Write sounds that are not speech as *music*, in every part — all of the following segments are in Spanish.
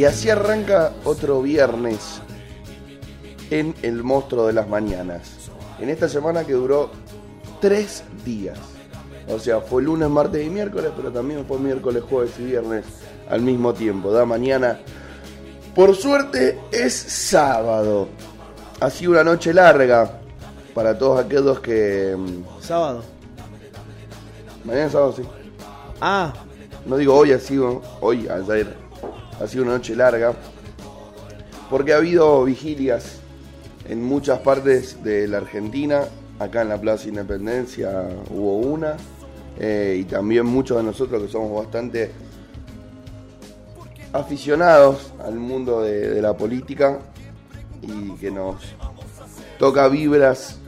Y así arranca otro viernes en El Monstruo de las Mañanas. En esta semana que duró tres días. O sea, fue lunes, martes y miércoles, pero también fue miércoles, jueves y viernes al mismo tiempo. Da mañana. Por suerte es sábado. Ha sido una noche larga para todos aquellos que. mm, Sábado. Mañana es sábado, sí. Ah, No digo hoy, ha sido. Hoy, ayer. Ha sido una noche larga. Porque ha habido vigilias en muchas partes de la Argentina. Acá en la Plaza Independencia hubo una. eh, y también muchos de nosotros que somos bastante aficionados al mundo de, la política y que nos toca vibras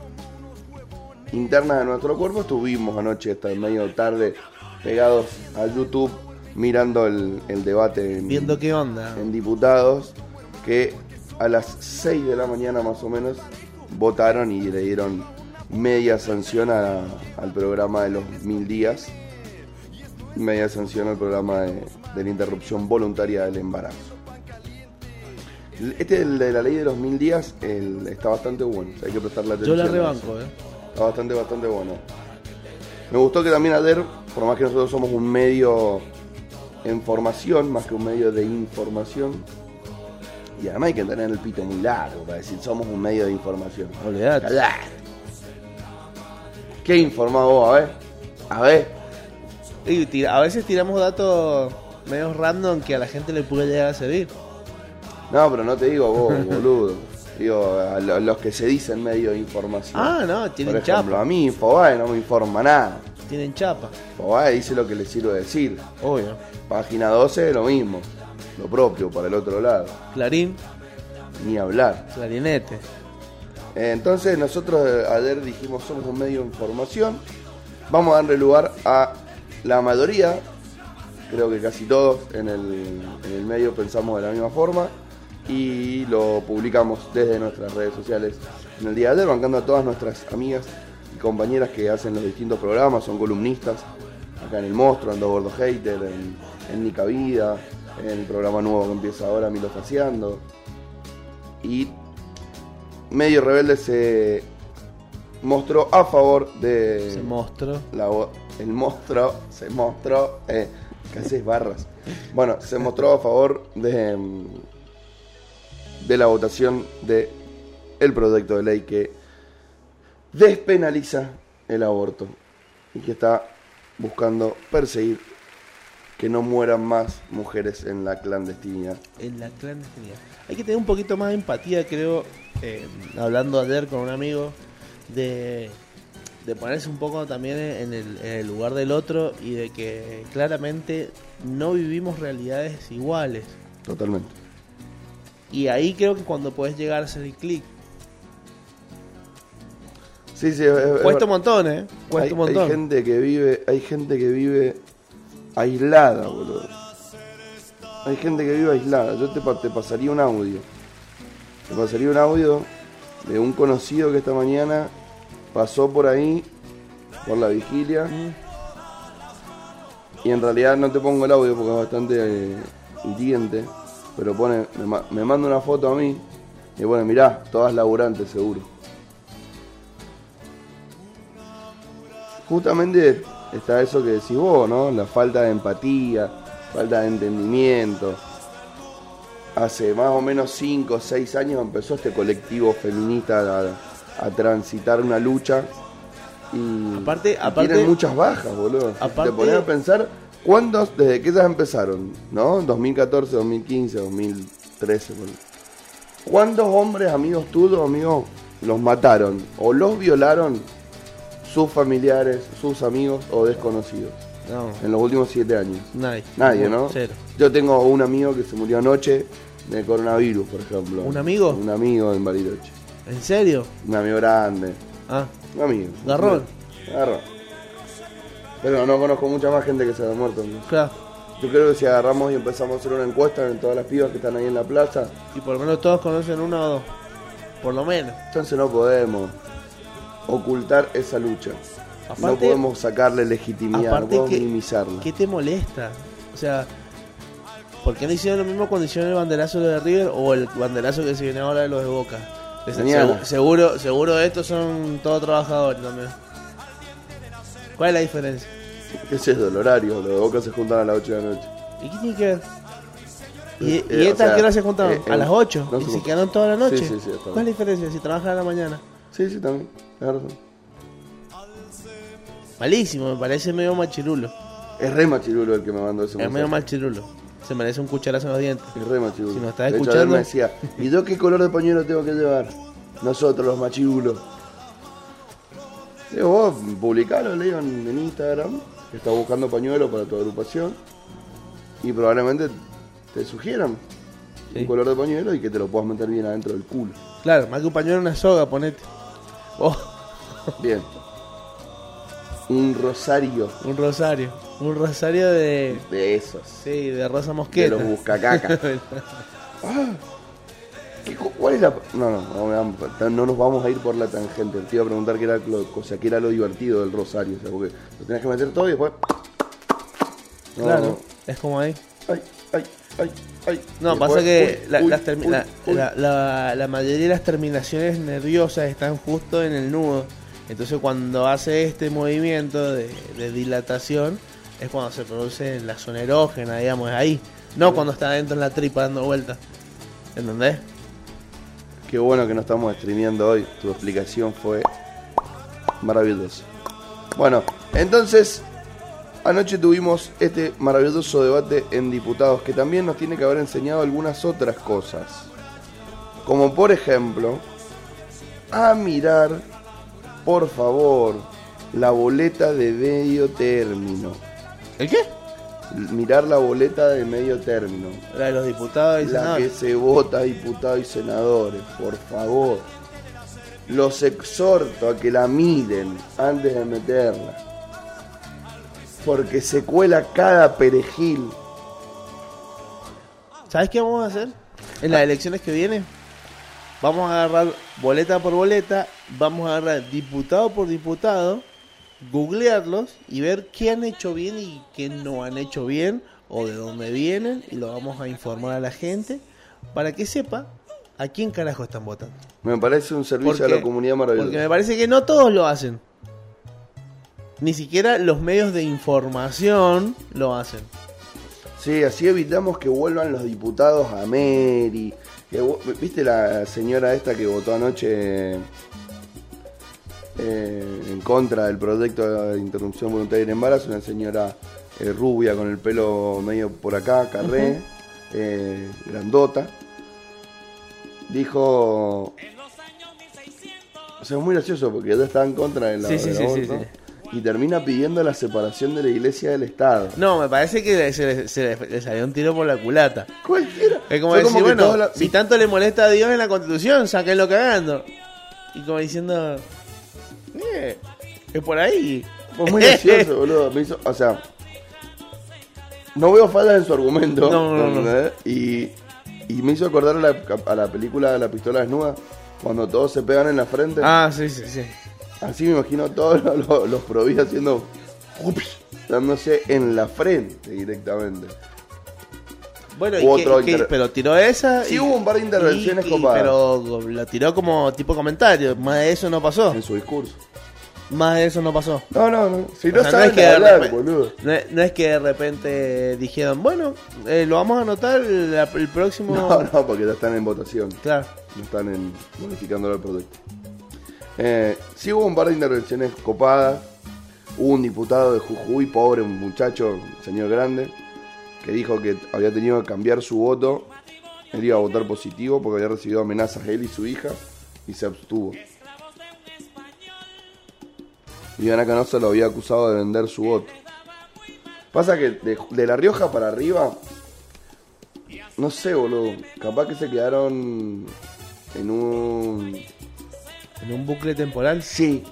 internas de nuestro cuerpo. Estuvimos anoche hasta medio tarde pegados a YouTube mirando el, el debate en, viendo qué onda. en diputados que a las 6 de la mañana más o menos votaron y le dieron media sanción a- al programa de los mil días, media sanción al programa de, de la interrupción voluntaria del embarazo. Este el de la ley de los mil días el- está bastante bueno, o sea, hay que prestarle Yo atención. la a eso. rebanco, eh. Está bastante, bastante bueno. Me gustó que también ayer, por más que nosotros somos un medio en formación, más que un medio de información, y además hay que tener el pito muy largo para decir somos un medio de información. Olvidate. ¿Qué informás vos? A ver. A ver. Y tira- a veces tiramos datos medio random que a la gente le puede llegar a servir. No, pero no te digo vos, *laughs* boludo. Digo, a lo- los que se dicen medio de información. Ah, no, Por tienen ejemplo, chapa. a mí Infobae no me informa nada. Tienen chapa. Dice lo que le sirve decir. Obvio. Página 12, lo mismo. Lo propio para el otro lado. Clarín, Ni hablar. clarinete. Eh, Entonces nosotros eh, ayer dijimos somos un medio de información. Vamos a darle lugar a la mayoría, creo que casi todos en el, en el medio pensamos de la misma forma y lo publicamos desde nuestras redes sociales en el día de ayer, bancando a todas nuestras amigas compañeras que hacen los distintos programas, son columnistas, acá en El Monstruo, Ando Gordo Hater, en, en Nica Vida, en el programa nuevo que empieza ahora, Milo Faciando. Y Medio Rebelde se mostró a favor de la vo- el monstruo se mostró eh, ¿qué haces barras? Bueno, se mostró a favor de mm, de la votación de el proyecto de ley que despenaliza el aborto y que está buscando perseguir que no mueran más mujeres en la clandestinidad. En la clandestinidad. Hay que tener un poquito más de empatía, creo, eh, hablando ayer con un amigo, de, de ponerse un poco también en el, en el lugar del otro y de que claramente no vivimos realidades iguales. Totalmente. Y ahí creo que cuando puedes llegar a hacer el clic. Sí, sí, es- es- Cuesta un montón, ¿eh? Cuesta hay, un montón. hay gente que vive, hay gente que vive aislada, boludo. Hay gente que vive aislada. Yo te, te pasaría un audio. Te pasaría un audio de un conocido que esta mañana pasó por ahí, por la vigilia, Mm. y en realidad no te pongo el audio porque es bastante eh, pero pone, me, me manda una foto a mí y pone, mirá, todas laburantes seguro. Justamente está eso que decís vos, ¿no? La falta de empatía, falta de entendimiento. Hace más o menos 5 o 6 años empezó este colectivo feminista a, a transitar una lucha y, Aparte- y aparte- tienen muchas bajas, boludo. Aparte- Te pones a pensar cuántos, desde que ellas empezaron, ¿no? 2014, 2015, 2013. boludo. ¿Cuántos hombres, amigos tuyos, amigos, los mataron o los violaron sus familiares, sus amigos o desconocidos No, en los últimos 7 años? nadie. Nadie, ¿no? Cero. Yo tengo un amigo que se murió anoche de coronavirus, por ejemplo. ¿Un amigo? Un amigo en Bariloche. ¿En serio? Un amigo grande. Ah, Un amigo. Garrón. Garrón. Pero no conozco mucha más gente que se haya muerto. ¿no? claro. Yo creo que si agarramos y empezamos a hacer una encuesta en todas las pibas que están ahí en la plaza, Y por lo menos todos conocen uno o dos. Por lo menos. entonces no podemos ocultar esa lucha. no podemos sacarle legitimidad, no podemos que, minimizarla. ¿Qué te molesta? O sea, ¿Por qué no hicieron lo mismo cuando hicieron el banderazo de River o el banderazo que se viene ahora de los de Boca? Seguro, seguro estos son todos trabajadores también. ¿Cuál es la diferencia? Ese es el horario, los de Boca se juntan a las 8 de la noche. ¿Y qué tiene que ver? ¿Y, Eh, y estas qué hora se juntaron? eh, ¿A las 8? no ¿Y se quedaron toda la noche? Sí, sí, sí, hasta ¿Cuál es la diferencia si trabajan a la mañana? Sí, sí, también. tenés razón. Malísimo, me parece medio machirulo. Es re machirulo el que me mandó ese Es medio machirulo. Se merece un cucharazo en los dientes. Es re machirulo. Si nos estás De hecho, escuchando- él me decía, ¿y yo qué color de pañuelo tengo que llevar? Nosotros, los machirulos. Digo, vos publicalo, le digo en, en Instagram, que estás buscando pañuelo para tu agrupación. Y probablemente te sugieran Sí. un color de pañuelo y que te lo puedas meter bien adentro del culo. Claro, más que un pañuelo, una soga, ponete. Oh, Bien. Un rosario un rosario. Un rosario de. de esos. Sí, de rosa De mosqueta. los buscacacas. *laughs* ¿Qué co- ¿Cuál es la.? No, no, no, no nos vamos a ir por la tangente. Te iba a preguntar qué era lo, o sea, qué era lo divertido del rosario. O sea, porque lo tenés que meter todo y después. No, claro, no. es como ahí. Ay, ay, ay, ay. No, pasa que uy, la, uy, las termi- uy, la- uy. la- la- la mayoría de las terminaciones nerviosas están justo en el nudo. Entonces cuando hace este movimiento de, de dilatación es cuando se produce la zona erógena, digamos, es ahí. No cuando está dentro en la tripa dando vueltas. ¿Entendés? Qué bueno que no estamos streameando hoy. Tu explicación fue maravillosa. Bueno, entonces, anoche tuvimos este maravilloso debate en diputados que también nos tiene que haber enseñado algunas otras cosas. Como por ejemplo, a mirar, por favor, la boleta de medio término. ¿El qué? Mirar la boleta de medio término. La de los diputados y La que senadores. se vota a diputados y senadores, por favor. Los exhorto a que la miren antes de meterla. Porque se cuela cada perejil. ¿Sabes qué vamos a hacer? En las elecciones que vienen, vamos a agarrar boleta por boleta, vamos a agarrar diputado por diputado, googlearlos y ver qué han hecho bien y qué no han hecho bien, o de dónde vienen, y lo vamos a informar a la gente para que sepa a quién carajo están votando. Me parece un servicio Porque- a la comunidad Porque me maravilloso. parece que no todos lo hacen. Ni siquiera los medios de información lo hacen. Sí, así evitamos que vuelvan los diputados a vu- ¿Viste la señora esta que votó anoche eh, en contra del proyecto de interrupción voluntaria del embarazo? Una señora eh, rubia con el pelo medio por acá, carré, eh, grandota. Dijo... O sea, es muy gracioso porque ella está en contra de la, Sí, sí, del sí, sí. Y termina pidiendo la separación de la iglesia del Estado. No, me parece que se le, se le- le salió un tiro por la culata. Cualquiera. Es como decir, bueno, la- si tanto le molesta a Dios en la constitución, sáquenlo cagando. Y como diciendo, eh, es por ahí. Fue muy gracioso, boludo. Me hizo, o sea, no veo fallas en su argumento. No, no, no. Y, y me hizo acordar a la, a la película La pistola desnuda, cuando todos se pegan en la frente. Ah, sí, sí, sí. Así me imagino todos *laughs* los, los, los provis haciendo. ups, dándose en la frente directamente. Bueno, ¿y otro qué- inter- pero tiró esa. Sí, y- hubo un par de intervenciones copadas. Pero lo tiró como tipo comentario. Más de eso no pasó. En su discurso. Más de eso no pasó. No, no, no. Si no sea, saben es que hablar, repente- boludo. no es, no es que de repente dijeron, bueno, eh, lo vamos a anotar el, el próximo. No, no, porque ya están en votación. Claro. no están en, modificando el proyecto. Eh, sí hubo un par de intervenciones copadas. Hubo un diputado de Jujuy, pobre, un muchacho, señor grande, que dijo que había tenido que cambiar su voto. Él iba a votar positivo porque había recibido amenazas él y su hija y se abstuvo. Y Ana Canosa lo había acusado de vender su voto. Pasa que de, de La Rioja para arriba, no sé, boludo. Capaz que se quedaron en un. En un bucle temporal. Sí.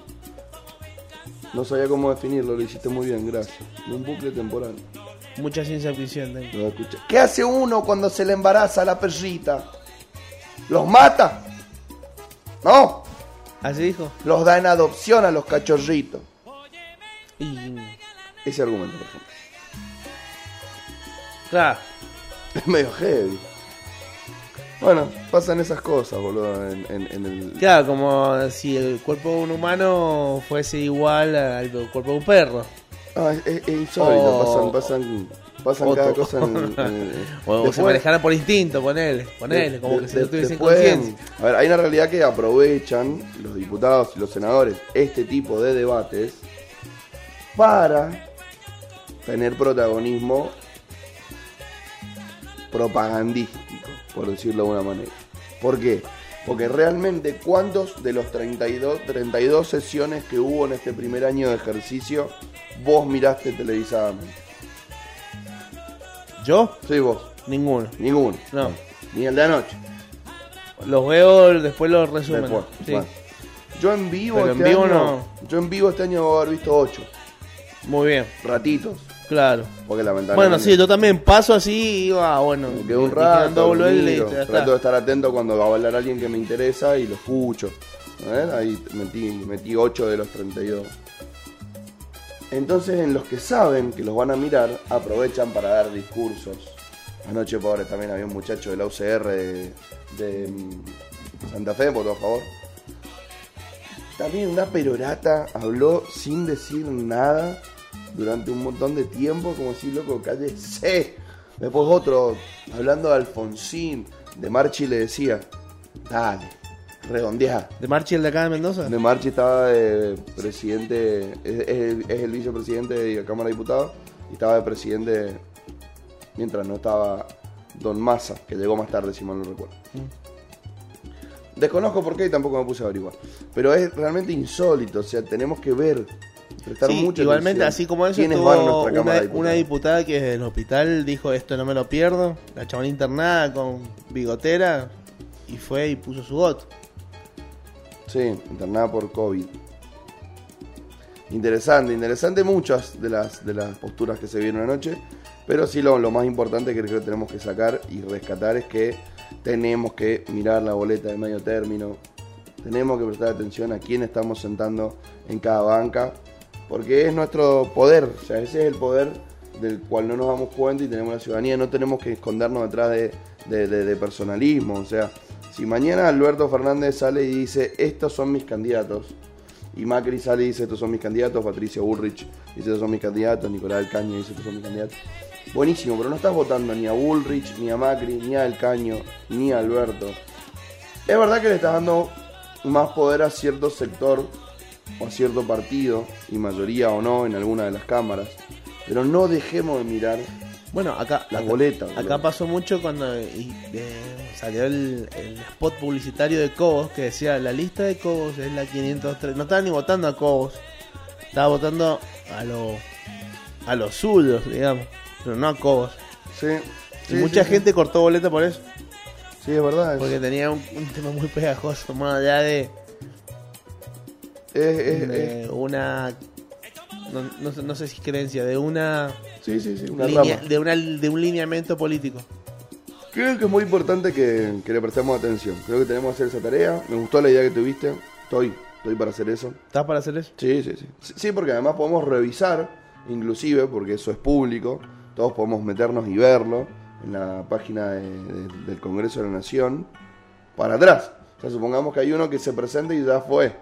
No sabía cómo definirlo, lo hiciste muy bien, gracias. En un bucle temporal. Mucha ciencia ficción. tengo. Lo escuché. ¿Qué hace uno cuando se le embaraza a la perrita? ¿Los mata? No, Así dijo. los da en adopción a los cachorritos. Y. Ese argumento, por ejemplo. Claro. *laughs* Es medio heavy. Bueno, pasan esas cosas, boludo, en, en- en el... Claro, como si el cuerpo de un humano fuese igual al cuerpo de un perro. Ah, es, es- insólito, O- pasan, pasan, pasan cada cosa en, en- *laughs* en- O se Después- manejara por instinto, ponele, ponele, de- como de- que si de- no tuviesen conciencia. A ver, hay una realidad que aprovechan los diputados y los senadores este tipo de debates para tener protagonismo propagandístico, por decirlo de alguna manera. ¿Por qué? Porque realmente, ¿cuántos de los 32, 32 sesiones que hubo en este primer año de ejercicio vos miraste televisadamente? ¿Yo? Sí, vos. Ninguno. Ninguno. No. Ni el de anoche. Los veo, después los resumen. Después. Sí. Bueno. Yo en vivo Pero este en vivo año. no. Yo en vivo este año voy a haber visto 8 Muy bien, ratitos. Claro. Porque lamentablemente. Bueno, sí, yo también paso así y iba, bueno. Me quedo un rato. está. trato de estar atento cuando va a hablar alguien que me interesa y lo escucho. A ver, Ahí metí, metí 8 de los 32. Entonces, en los que saben que los van a mirar, aprovechan para dar discursos. Anoche, pobre, también había un muchacho de la UCR de, de, mm, Santa Fe, por favor. También una perorata habló sin decir nada durante un montón de tiempo, como si loco, cállese. Después otro, hablando de Alfonsín, de Marchi le decía, dale, redondeá. ¿De Marchi el de acá de Mendoza? De Marchi estaba de presidente, es, es el, es el vicepresidente de la Cámara de Diputados y estaba de presidente mientras no estaba Don Massa, que llegó más tarde, si mal no recuerdo. Desconozco por qué y tampoco me puse a averiguar. Pero es realmente insólito, o sea, tenemos que ver, Sí, mucha igualmente, atención así como eso, estuvo una diputada que desde el hospital dijo esto no me lo pierdo, la chabona internada con bigotera y fue y puso su voto. Sí, internada por COVID. Interesante, interesante muchas de las, de las posturas que se vieron anoche, pero sí lo, lo más importante que creo que tenemos que sacar y rescatar es que tenemos que mirar la boleta de medio término, tenemos que prestar atención a quién estamos sentando en cada banca, porque es nuestro poder, o sea, ese es el poder del cual no nos damos cuenta y tenemos la ciudadanía, no tenemos que escondernos detrás de, personalismo, o sea, si mañana Alberto Fernández sale y dice, estos son mis candidatos, y Macri sale y dice, estos son mis candidatos, Patricia Bullrich dice, estos son mis candidatos, Nicolás del Caño dice, estos son mis candidatos. Buenísimo, pero no estás votando ni a Bullrich, ni a Macri, ni a El Caño, ni a Alberto. Es verdad que le estás dando más poder a cierto sector o a cierto partido, y mayoría o no en alguna de las cámaras, pero no dejemos de mirar Bueno, acá, las acá, boletas. acá boludo. pasó mucho cuando y, eh, salió el, el spot publicitario de Cobos que decía la lista de Cobos es la 503. No estaban ni votando a Cobos, estaba votando a los a los suyos, digamos, pero no a Cobos. Sí, Y mucha sí, sí. gente cortó boleta por eso, Sí, es verdad. porque tenía un, un tema muy pegajoso, más allá de, es- una. No, no sé- no sé si es creencia, de una, sí, sí, sí, una linea- rama. de una de un lineamiento político. Creo que es muy importante que, que le prestemos atención. Creo que tenemos que hacer esa tarea. Me gustó la idea que tuviste. Estoy, estoy para hacer eso. ¿Estás para hacer eso? Sí, sí, sí. Sí, Sí, porque además podemos revisar, inclusive, porque eso es público. Todos podemos meternos y verlo en la página de- de- del Congreso de la Nación. Para atrás. O sea, supongamos que hay uno que se presenta y ya fue.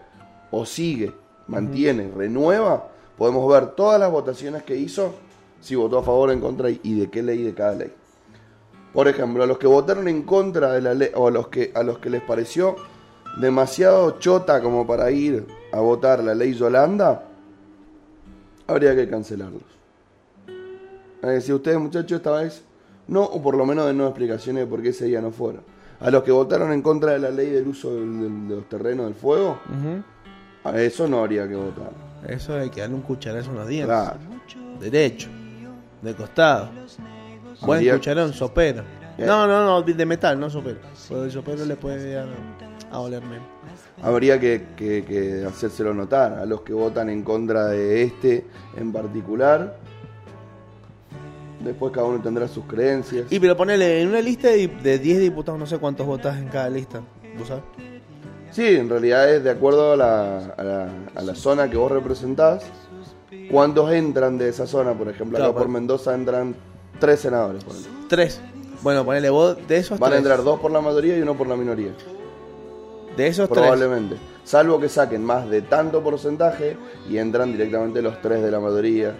O sigue, mantiene, renueva. Podemos ver todas las votaciones que hizo. Si votó a favor, en contra y de qué ley de cada ley. Por ejemplo, a los que votaron en contra de la ley, o a los que, a los que les pareció demasiado chota como para ir a votar la ley Yolanda, habría que cancelarlos. Eh, si ustedes, muchachos, esta vez no, o por lo menos de nuevas explicaciones de por qué ese día no fueron. A los que votaron en contra de la ley del uso de los terrenos del fuego. A eso no habría que votar. Eso de que darle un cucharazo en los dientes. Claro. Derecho. De costado. Buen Habría- cucharón, sopero. No, no, no, de metal, no sopero. Porque el sopero le puede a, oler menos. Habría que, que- que hacérselo notar a los que votan en contra de este en particular. Después cada uno tendrá sus creencias. Y pero ponele, en una lista de, de 10 diputados, no sé cuántos votás en cada lista. ¿Vos sabés? Sí, en realidad es de acuerdo a la, a la, a la zona que vos representás. ¿Cuántos entran de esa zona? Por ejemplo, acá Claro, por pero- Mendoza entran tres senadores. por. Tres. Bueno, ponele vos de esos Van a tres. entrar dos por la mayoría y uno por la minoría. de esos tres. Probablemente. Salvo que saquen más de tanto porcentaje y entran directamente los tres de la mayoría.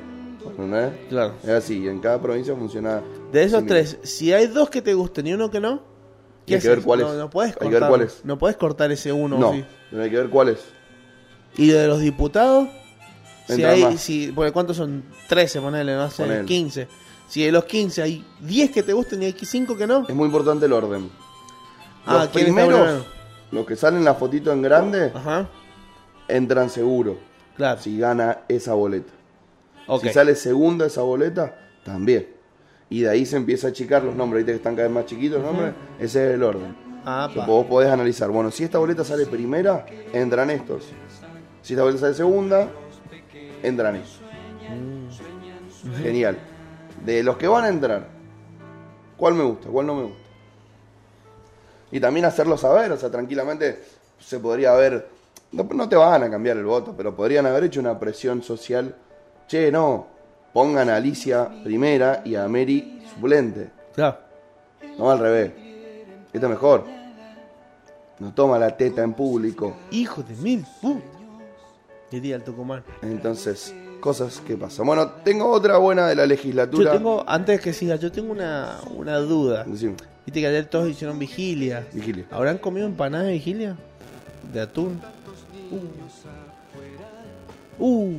¿Entendés? Claro. Es así, en cada provincia funciona. De esos similar. tres, si hay dos que te gusten y uno que no, ¿qué Hay que ver haces? cuáles. No, no puedes Hay que cortar. ver cuáles. No puedes cortar ese uno. No, sí. pero hay que ver cuáles. Y de los diputados, si hay, si, porque ¿cuántos son? 13, ponele, no sé, Ponele. 15. Si de los 15 hay 10 que te gusten y hay 5 que no. Es muy importante el orden. Ah, Los ¿quién está primeros, primero? los que salen la fotito en grande, Ajá, entran seguro. claro. Si gana esa boleta. Ok. Si sale segunda esa boleta, también. Y de ahí se empieza a achicar los nombres. Viste que están cada vez más chiquitos los nombres. Ese es el orden. Ah, pa. vos podés analizar. Bueno, si esta boleta sale primera, entran estos. Si esta boleta sale segunda, entran estos. Mm. Genial. De los que van a entrar, ¿cuál me gusta? ¿Cuál no me gusta? Y también hacerlo saber, o sea, tranquilamente se podría haber. No, no te van a cambiar el voto, pero podrían haber hecho una presión social. Che, no, pongan a Alicia primera y a Mary suplente. Claro. No al revés. Esto es mejor. No toma la teta en público. Hijo de mil putas. Diría el Tucumán. Entonces, cosas que pasan. Bueno, tengo otra buena de la Yo legislatura. tengo, antes que siga, yo tengo una, una duda. Decime, Viste que ayer todos hicieron vigilia. vigilia. ¿Habrán comido empanadas de vigilia? De atún. Uh. Uh.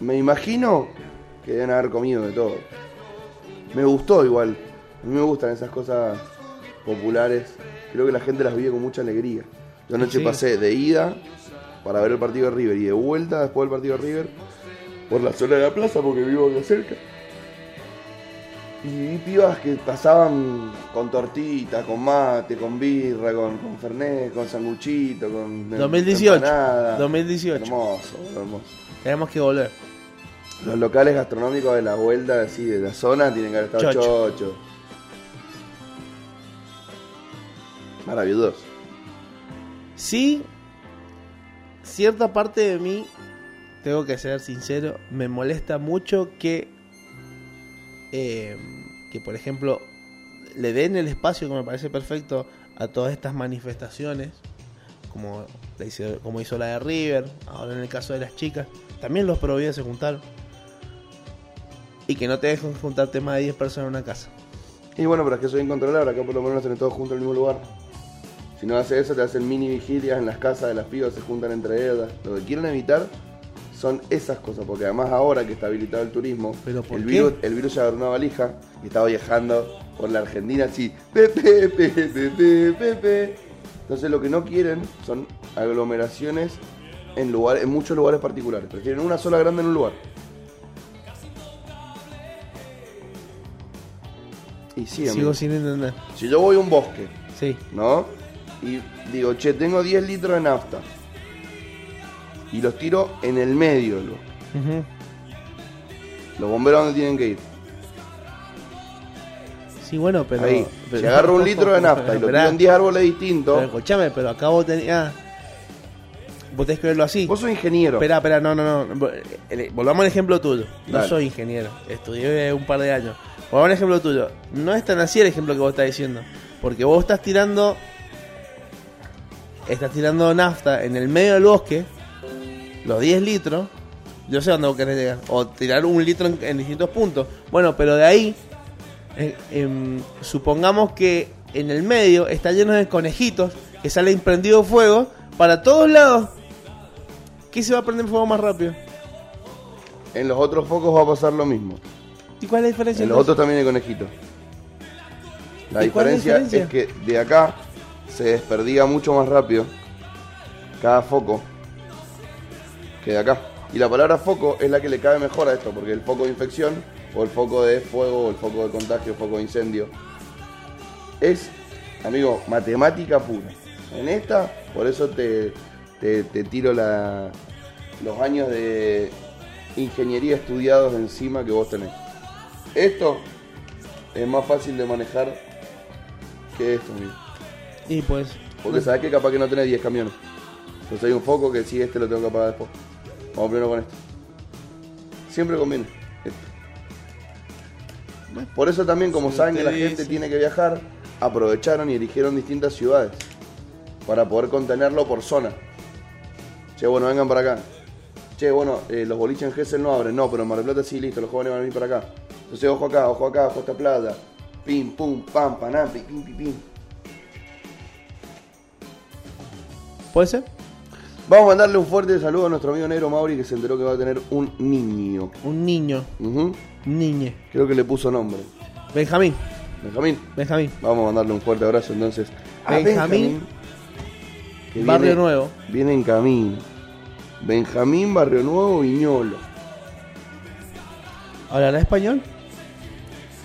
Me imagino que deben haber comido de todo. Me gustó igual. A mí me gustan esas cosas populares. Creo que la gente las vive con mucha alegría. Yo anoche Sí. pasé de ida para ver el partido de River y de vuelta después del partido de River por la zona de la plaza porque vivo acá cerca. Y vi pibas que pasaban con tortita, con mate, con birra, con, con fernet, con sanguchito, con 2018. empanada. 2018. Hermoso, hermoso. Tenemos que volver. Los locales gastronómicos de la vuelta, así, de la zona, tienen que haber estado Chocho. chocho. Maravilloso. Sí, cierta parte de mí, tengo que ser sincero, me molesta mucho que, eh, que por ejemplo, le den el espacio que me parece perfecto a todas estas manifestaciones, como, la hizo, como hizo la de River, ahora en el caso de las chicas, también los prohibí se juntaron. Y que no te dejen juntarte más de 10 personas en una casa. Y bueno, pero es que eso es incontrolable, acá por lo menos tienen todos juntos en el mismo lugar. Si no hace eso, te hacen mini vigilias en las casas de las pibas, se juntan entre ellas. Lo que quieren evitar son esas cosas, porque además ahora que está habilitado el turismo, ¿Pero por el, qué? virus, el virus ya agarró una valija y estaba viajando por la Argentina así, pepe, pepe, pepe, pepe. Entonces lo que no quieren son aglomeraciones en, lugar, en muchos lugares particulares. Prefieren una sola grande en un lugar. Y sí, Sigo amigo. sin entender. Si yo voy a un bosque, Sí. ¿no? Y digo, che, tengo 10 litros de nafta. Y los tiro en el medio. Ujú. Los bomberos dónde tienen que ir. Sí, bueno, pero... Ahí. *laughs* pero- si agarro un litro de nafta y lo Esperá. tiro en 10 árboles Pero distintos, escuchame, pero acá vos tenías. Vos tenés que verlo así. vos sos ingeniero. Espera, espera, no, no, no. Vol- eh, Volvamos al ejemplo tuyo. No Dale. soy ingeniero. Estudié un par de años. Volvamos al ejemplo tuyo. No es tan así el ejemplo que vos estás diciendo. Porque vos estás tirando. Estás tirando nafta en el medio del bosque. Los 10 litros. Yo sé dónde vos querés llegar. O tirar un litro en, distintos puntos. Bueno, pero de ahí. supongamos que en el medio está lleno de conejitos. Que salen prendido fuego. Para todos lados. ¿Qué se va a prender fuego más rápido? En los otros focos va a pasar lo mismo. ¿Y cuál es la diferencia? En los otros también hay conejitos. La ¿Y cuál es diferencia, es que de acá se desperdiga mucho más rápido cada foco que de acá. Y la palabra foco es la que le cabe mejor a esto, porque el foco de infección, o el foco de fuego, o el foco de contagio, el foco de incendio, es, amigo, matemática pura. En esta, por eso te, te- te tiro la, los años de ingeniería estudiados encima que vos tenés. Esto es más fácil de manejar que esto, amigo. Y pues. Porque sabes que capaz que no tenés 10 camiones. Entonces hay un foco que si este lo tengo que apagar después. Vamos primero con esto. Siempre conviene. Esto. Por eso también, como Sí, saben que la sí, gente sí. tiene que viajar, aprovecharon y eligieron distintas ciudades para poder contenerlo por zona. Che, bueno, vengan para acá. Che, bueno, eh, los boliches en Gessel no abren, no, pero en Mar del Plata sí, listo, los jóvenes van a venir para acá. Entonces, ojo acá, ojo acá, ojo a esta plata. Pim, pum, pam, panam, pim, pim, pim. ¿Puede ser? Vamos a mandarle un fuerte saludo a nuestro amigo negro Mauri que se enteró que va a tener un niño. Un niño, Ujú. un niñe. Creo que le puso nombre. Benjamín, Benjamín. Benjamín. Vamos a mandarle un fuerte abrazo entonces a Benjamín, que Barrio viene- Nuevo. Viene en camino. Benjamín Barrio Nuevo Viñolo. ¿Hablará español?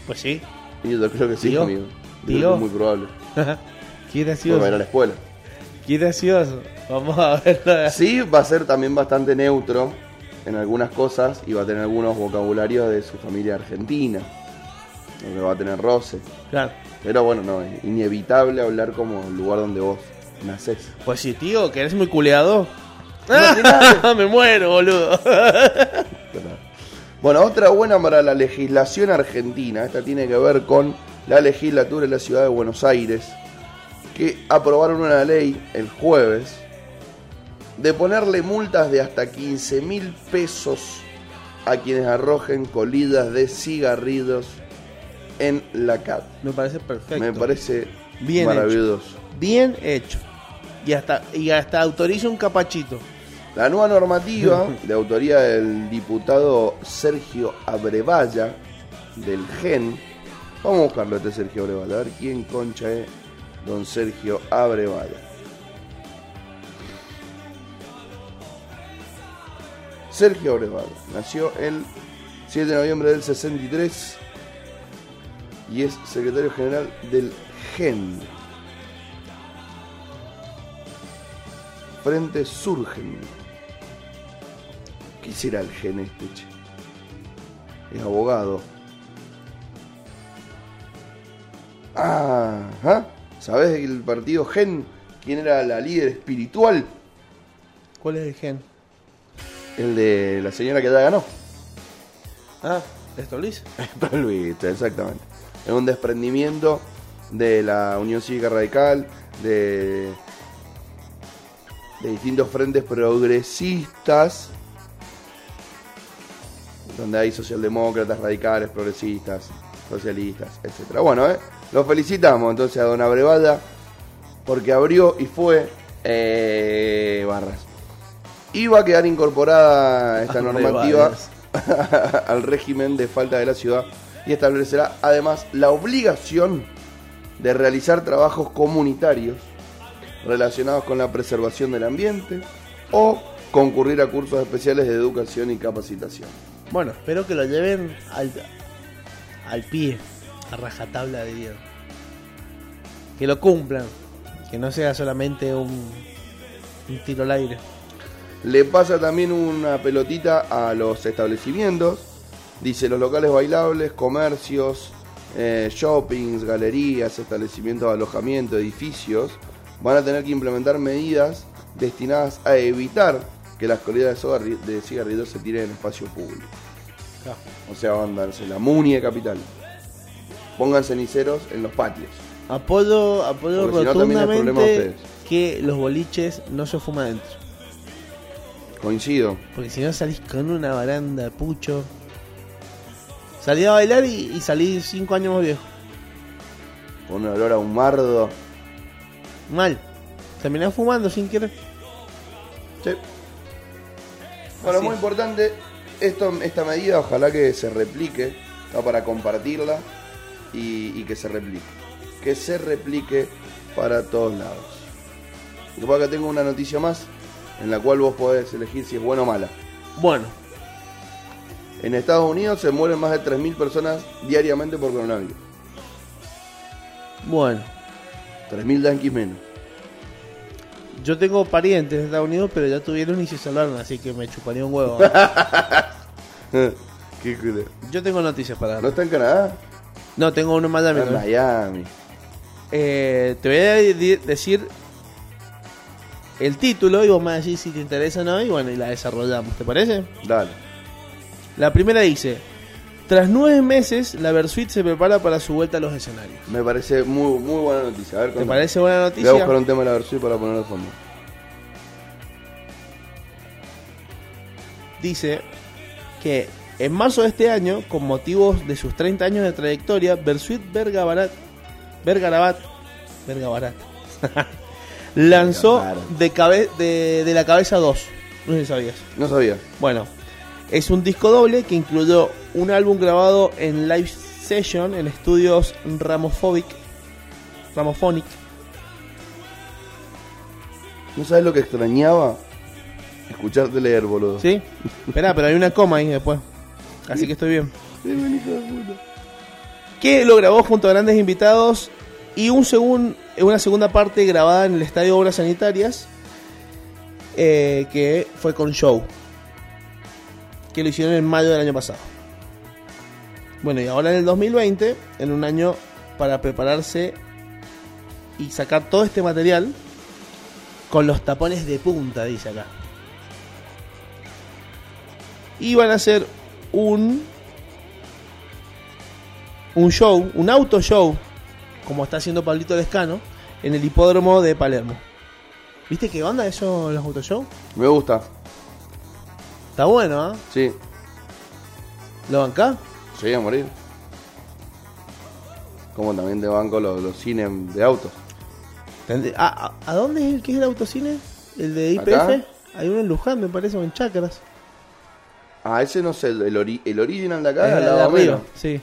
Pues sí. Y yo creo que sí, Tío. amigo. Creo Tío. que es muy probable. *laughs* Qué Porque va a ir a gracioso. la escuela. Qué gracioso. Vamos a verlo. Sí, va a ser también bastante neutro en algunas cosas y va a tener algunos vocabularios de su familia argentina. Donde va a tener roce. Claro. Pero bueno, no, es inevitable hablar como el lugar donde vos nacés. Pues sí, tío, que eres muy culeado. *laughs* Me muero, boludo. *laughs* Bueno, otra buena para la legislación argentina, esta tiene que ver con la legislatura de la ciudad de Buenos Aires, que aprobaron una ley el jueves de ponerle multas de hasta 15 mil pesos a quienes arrojen colidas de cigarrillos en la calle. Me parece perfecto. Me parece Bien maravilloso. Bien hecho. Y hasta, y hasta autoriza un capachito. La nueva normativa, de autoría del diputado Sergio Abrevaya, del GEN. Vamos a buscarlo este Sergio Abrevaya, a ver quién concha es don Sergio Abrevaya. Sergio Abrevaya nació el 7 de noviembre del 63 y es secretario general del GEN. Frente Surgen. ¿Qué será el gen este, che? Es abogado. Ah, ¿ah? ¿sabés el partido Gen? ¿Quién era la líder espiritual? ¿Cuál es el gen? El de la señora que ya ganó. Ah, ¿esto Luis? *laughs* Luis, exactamente. Es un desprendimiento de la Unión Cívica Radical, de, de distintos frentes progresistas, donde hay socialdemócratas, radicales, progresistas, socialistas, etcétera. Bueno, ¿eh? lo felicitamos entonces a don Abrevada porque abrió y fue eh, Barras. Iba a quedar incorporada esta *laughs* normativa *laughs* al régimen de falta de la ciudad y establecerá además la obligación de realizar trabajos comunitarios relacionados con la preservación del ambiente o concurrir a cursos especiales de educación y capacitación. Bueno, espero que lo lleven al, al pie, a rajatabla de Dios. Que lo cumplan. Que no sea solamente un, tiro al aire. Le pasa también una pelotita a los establecimientos. Dice los locales bailables, comercios, eh, shoppings, galerías, establecimientos de alojamiento, edificios, van a tener que implementar medidas destinadas a evitar que las colidas de cigarri- de cigarrillos se tiren en espacio público. O sea, van a darse la munie capital. Pongan ceniceros en los patios. Apoyo, apoyo Porque si no, también es problema de rotundamente ustedes. que los boliches no se fuman adentro. Coincido. Porque si no salís con una baranda pucho. Salí a bailar y, y salí cinco años más viejo. Con un olor a humardo. Mal. Terminé fumando sin querer. Sí. Bueno, Así muy es. importante, esto, esta medida ojalá que se replique, está para compartirla y, y que se replique. Que se replique para todos lados. Y por acá tengo una noticia más en la cual vos podés elegir si es buena o mala. Bueno, En Estados Unidos se mueren más de 3.000 personas diariamente por coronavirus. bueno. 3.000 yanquis menos. Yo tengo parientes en Estados Unidos, pero ya tuvieron y se salvaron, así que me chuparía un huevo. *laughs* Qué culo. Yo tengo noticias para ¿No dar. está en Canadá? No, tengo uno en Miami. Está en también. Miami. Eh, te voy a decir el título y vos me decís si te interesa o no, y bueno, y la desarrollamos, ¿te parece? Dale. La primera dice: Tras nueve meses, la Versuit se prepara para su vuelta a los escenarios. Me parece muy, muy buena noticia. A ver, ¿Te parece buena Voy a noticia? buscar un tema de la versión para poner de fondo. Dice que en marzo de este año, con motivos de sus 30 años de trayectoria, Versuit Vergabarat, Vergarabat, Vergabarat, *laughs* lanzó de, cabe- de, de la cabeza 2. No sé si sabías. No sabía. Bueno, es un disco doble que incluyó un álbum grabado en live session en estudios Ramophobic, Ramophonic. ¿No sabes lo que extrañaba? Escucharte leer, boludo. ¿Sí? Espera, pero hay una coma ahí después. Así que estoy bien. Que lo grabó junto a grandes invitados y un segun- una segunda parte grabada en el Estadio Obras Sanitarias eh, que fue con show que lo hicieron en mayo del año pasado bueno y ahora en el 2020 en un año para prepararse y sacar todo este material con los tapones de punta dice acá y van a hacer un un show, un auto show, como está haciendo Pablito Lescano, en el hipódromo de Palermo. ¿Viste qué onda eso, los auto show? Me gusta. Está bueno, ¿ah? Sí. ¿Lo bancá? Llegué a morir. Como también te banco los, los cines de autos. ¿A, a, a dónde es el que es el autocine? ¿El de IPF? Hay uno en Luján, me parece, o en Chacras. Ah, ese no sé, el, el, ori- el original de acá, Es al de lado arriba, menos. sí.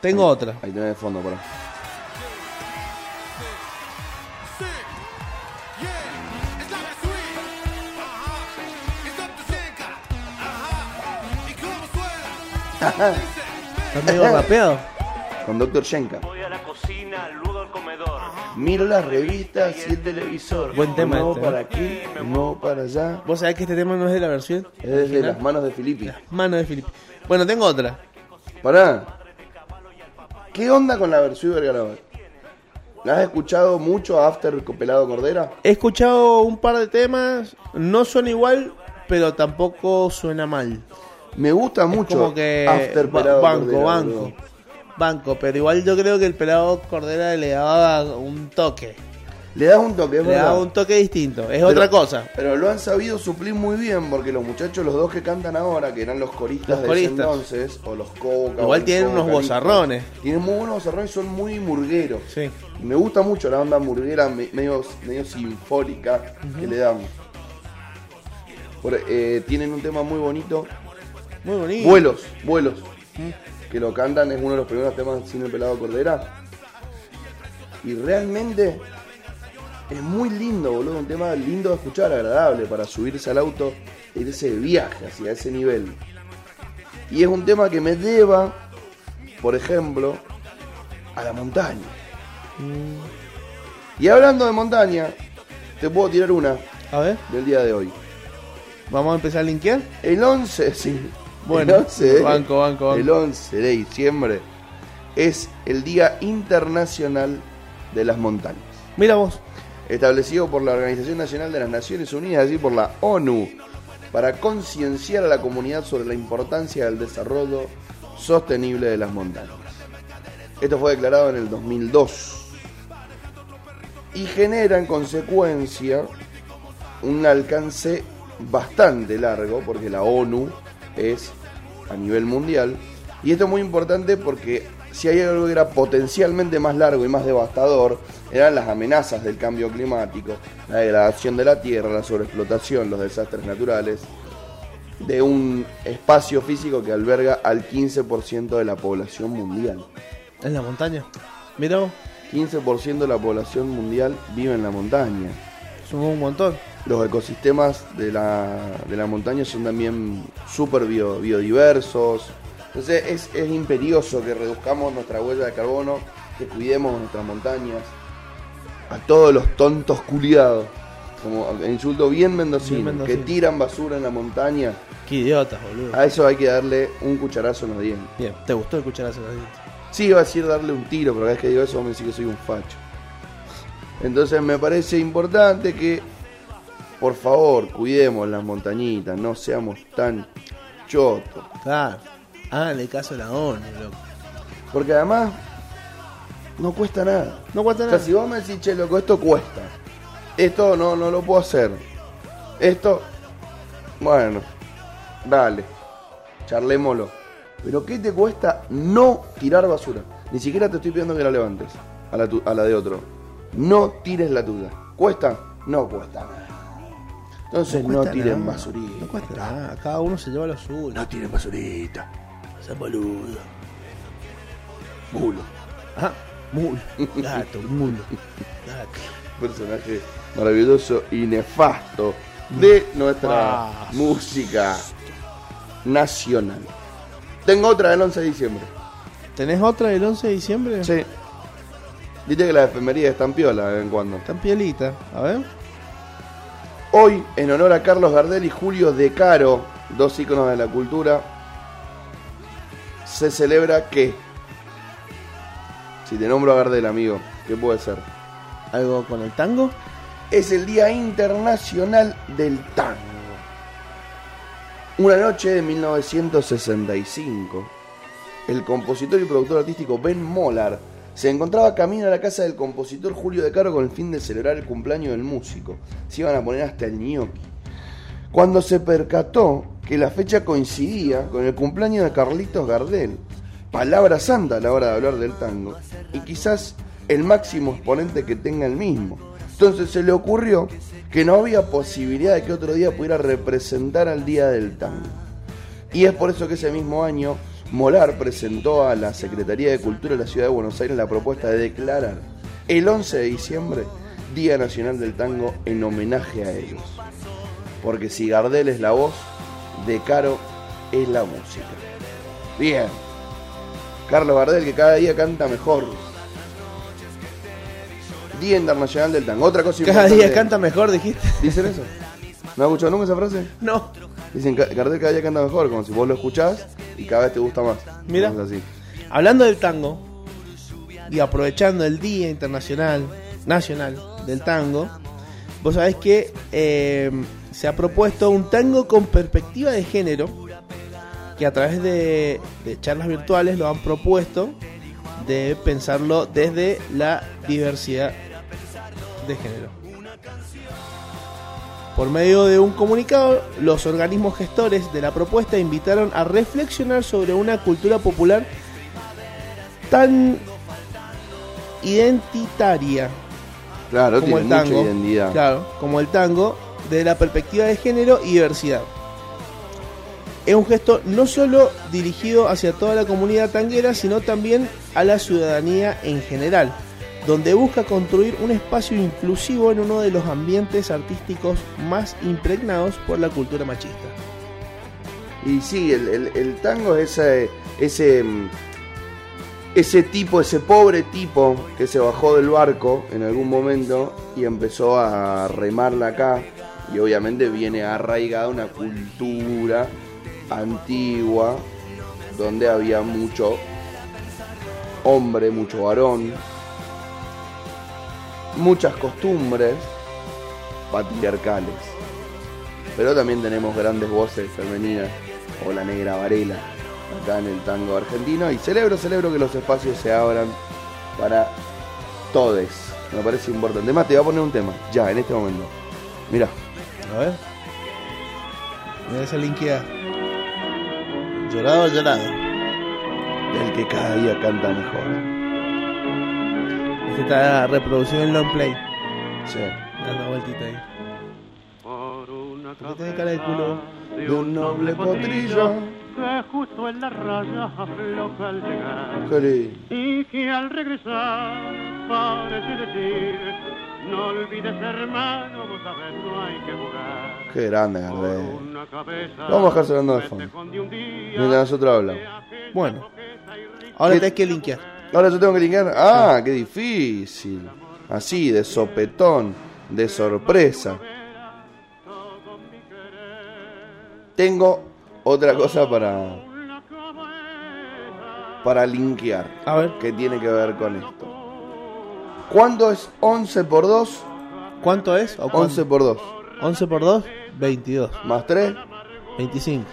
Tengo otra. Ahí tenés de fondo, por cómo suena? ¿Está medio rapeado? Con Dr. Shenka. Voy a la cocina, luego al comedor. Miro las revistas y el televisor. Buen tema este, ¿eh? para aquí, nuevo para allá. ¿Vos sabés que este tema no es de la versión? Es original? las manos de Filippi. Mano de Filipe. Bueno, tengo otra. Pará. ¿Qué onda con la versión Vergarabat? ¿La has escuchado mucho a After Pelado Cordera? He escuchado un par de temas, no suena igual, pero tampoco suena mal. Me gusta mucho Como que After ba- Pelado banco, Cordera. banco, banco, pero igual yo creo que el pelado Cordera le daba un toque, Le das un toque, es le daba un toque distinto, es Pero- otra cosa. Pero lo han sabido suplir muy bien porque los muchachos, los dos que cantan ahora, que eran los coristas Los de coristas. ese entonces, o los coca. Igual tienen unos bozarrones. Tienen muy buenos bozarrones y son muy murgueros. Sí. Me gusta mucho la onda murguera me- medio, medio sinfónica que le damos. Por- eh, tienen un tema muy bonito. Muy bonito. Vuelos, vuelos. Que lo cantan, es uno de los primeros temas sin el pelado Cordera. Y realmente es muy lindo, boludo. Un tema lindo de escuchar, agradable para subirse al auto e irse de viaje hacia ese nivel. Y es un tema que me lleva, por ejemplo, a la montaña. Y hablando de montaña, te puedo tirar una A ver, del día de hoy. vamos a empezar a linkear. El 11, *laughs* sí. Bueno, el 11, de- banco, banco, banco. El 11 de diciembre es el Día Internacional de las Montañas. Mira vos, Establecido por la Organización Nacional de las Naciones Unidas y por la ONU para concienciar a la comunidad sobre la importancia del desarrollo sostenible de las montañas. Esto fue declarado en el 2002 y genera en consecuencia un alcance bastante largo porque la ONU es a nivel mundial y esto es muy importante porque si hay algo que era potencialmente más largo y más devastador eran las amenazas del cambio climático, la degradación de la tierra, la sobreexplotación, los desastres naturales de un espacio físico que alberga al 15% de la población mundial. en la montaña. Mira vos, 15% de la población mundial vive en la montaña. somos un montón. Los ecosistemas de la, de la montaña son también súper bio- biodiversos. Entonces es, es imperioso que reduzcamos nuestra huella de carbono, que cuidemos nuestras montañas. A todos los tontos culiados, como insulto bien mendocino, Bien mendocino. que tiran basura en la montaña, Qué idiotas, boludo. a eso hay que darle un cucharazo en los dientes. Bien, ¿te gustó escuchar a dientes? Sí, iba a decir darle un tiro, pero cada vez que digo eso me decís que soy un facho. Entonces me parece importante que, por favor, cuidemos las montañitas, no seamos tan choto. Claro. Háganle caso a la ONU, loco. Porque además no cuesta nada. No cuesta O nada. sea, si vos me decís, che, loco, esto cuesta. Esto no, no lo puedo hacer. Esto, bueno, dale, charlémoslo. Pero ¿qué te cuesta no tirar basura? Ni siquiera te estoy pidiendo que la levantes a la, tu- a la de otro. No tires la tuya. ¿Cuesta? No cuesta nada. Entonces no, cuesta tiren nada. basurita. No cuesta nada. Cada uno se lleva lo suyo. No tiren basurita. Sean boludo. Mulo. Ajá. Mulo. Gato, mulo. Gato. personaje maravilloso y nefasto de nuestra música nacional. Tengo otra del 11 de diciembre. ¿Tenés otra del 11 de diciembre? Sí. Viste que las efemerías están piola de vez en cuando. Tan pielita. A ver. Hoy, en honor a Carlos Gardel y Julio De Caro, dos íconos de la cultura, se celebra que. Si te nombro a Gardel, amigo, ¿qué puede ser? ¿Algo con el tango? es el Día Internacional del Tango. Una noche de 1965, el compositor y productor artístico Ben Molar se encontraba camino a la casa del compositor Julio De Caro con el fin de celebrar el cumpleaños del músico. Se iban a poner hasta el gnocchi. Cuando se percató que la fecha coincidía con el cumpleaños de Carlitos Gardel, palabra santa a la hora de hablar del tango, y quizás el máximo exponente que tenga el mismo. Entonces se le ocurrió que no había posibilidad de que otro día pudiera representar al Día del Tango. Y es por eso que ese mismo año Molar presentó a la Secretaría de Cultura de la Ciudad de Buenos Aires la propuesta de declarar el 11 de diciembre Día Nacional del Tango en homenaje a ellos. Porque si Gardel es la voz, De Caro es la música. Bien. Carlos Gardel que cada día canta mejor. Día Internacional del Tango. Otra cosa Cada importante. día canta mejor, dijiste. ¿Dicen eso? ¿No has escuchado nunca esa frase? No. Dicen que Gardel cada día canta mejor, como si vos lo escuchás y cada vez te gusta más. Mira. Así. Hablando del tango y aprovechando el Día Internacional Nacional del Tango, vos sabés que eh, se ha propuesto un tango con perspectiva de género que a través de, de charlas virtuales lo han propuesto de pensarlo desde la diversidad de género. Por medio de un comunicado, los organismos gestores de la propuesta invitaron a reflexionar sobre una cultura popular tan identitaria Claro, como tiene el mucha tango, identidad. claro, como el tango, de la perspectiva de género y diversidad. Es un gesto no solo dirigido hacia toda la comunidad tanguera, sino también a la ciudadanía en general, donde busca construir un espacio inclusivo en uno de los ambientes artísticos más impregnados por la cultura machista. Y sí, el, tango es ese, ese, mm, ese tipo, ese pobre tipo que se bajó del barco en algún momento y empezó a remarla acá. Y obviamente viene arraigada una cultura antigua donde había mucho hombre, mucho varón, muchas costumbres patriarcales. Pero también tenemos grandes voces femeninas, o la negra Varela, acá en el tango argentino. Y celebro, celebro que los espacios se abran para todes. Me parece importante. Más, te voy a poner un tema, ya, en este momento. Mira, A ver. Mira esa linkeada. Llorado, llorado. el que cada día canta mejor. Este está reproducido en long play. Sí. Dando vueltita ahí. Por una ¿Por qué tiene cara de culo? De un noble potrillo. que justo en la raya afloja al llegar y que al regresar parece decir no olvides hermano vos sabés no hay que jugar Qué grande, Gardel. cabeza vamos a dejar sonando de fondo. Mientras nosotros hablamos. Bueno. Ahora tenés que linkear. Ahora yo tengo que linkear. Ah, qué difícil. Así, de sopetón, de sorpresa. Tengo otra cosa para para linkear A ver, que tiene que ver con esto. ¿Cuánto es 11 por 2? ¿cuánto es? ¿O cuánto? 11 por 2. 11 por 2, 22. Más 3, 25.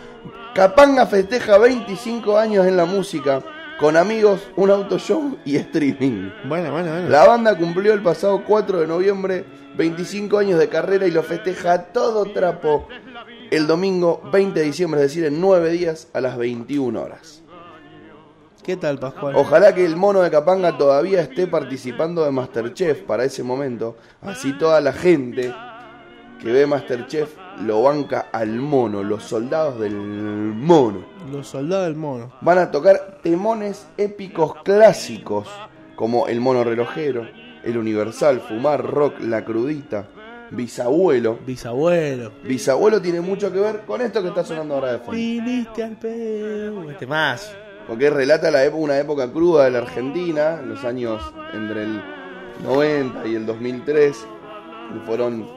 Capanga festeja 25 años en la música, con amigos, un auto show y streaming. Bueno, bueno, bueno. La banda cumplió el pasado 4 de noviembre 25 años de carrera y lo festeja a todo trapo el domingo 20 de diciembre, es decir, en 9 días a las 21 horas. ¿Qué tal, Pascual? Ojalá que el mono de Capanga todavía esté participando de Masterchef para ese momento. Así toda la gente que ve Masterchef lo banca al mono, los soldados del mono. Los soldados del mono. Van a tocar temones épicos clásicos como El mono relojero, El universal, Fumar Rock, La crudita, Bisabuelo. Bisabuelo. Bisabuelo tiene mucho que ver con esto que está sonando ahora de fondo. Viniste al pedo. Este más. Porque relata la época, una época cruda de la Argentina, los años entre el 90 y el 2003. Y fueron,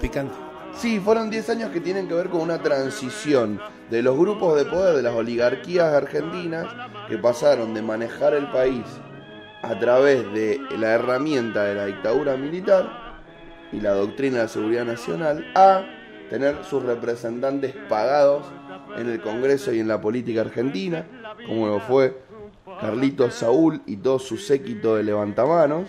Picante. Sí, fueron 10 años que tienen que ver con una transición de los grupos de poder de las oligarquías argentinas que pasaron de manejar el país a través de la herramienta de la dictadura militar y la doctrina de la seguridad nacional a tener sus representantes pagados en el Congreso y en la política argentina, como lo fue Carlitos Saúl y todo su séquito de levantamanos.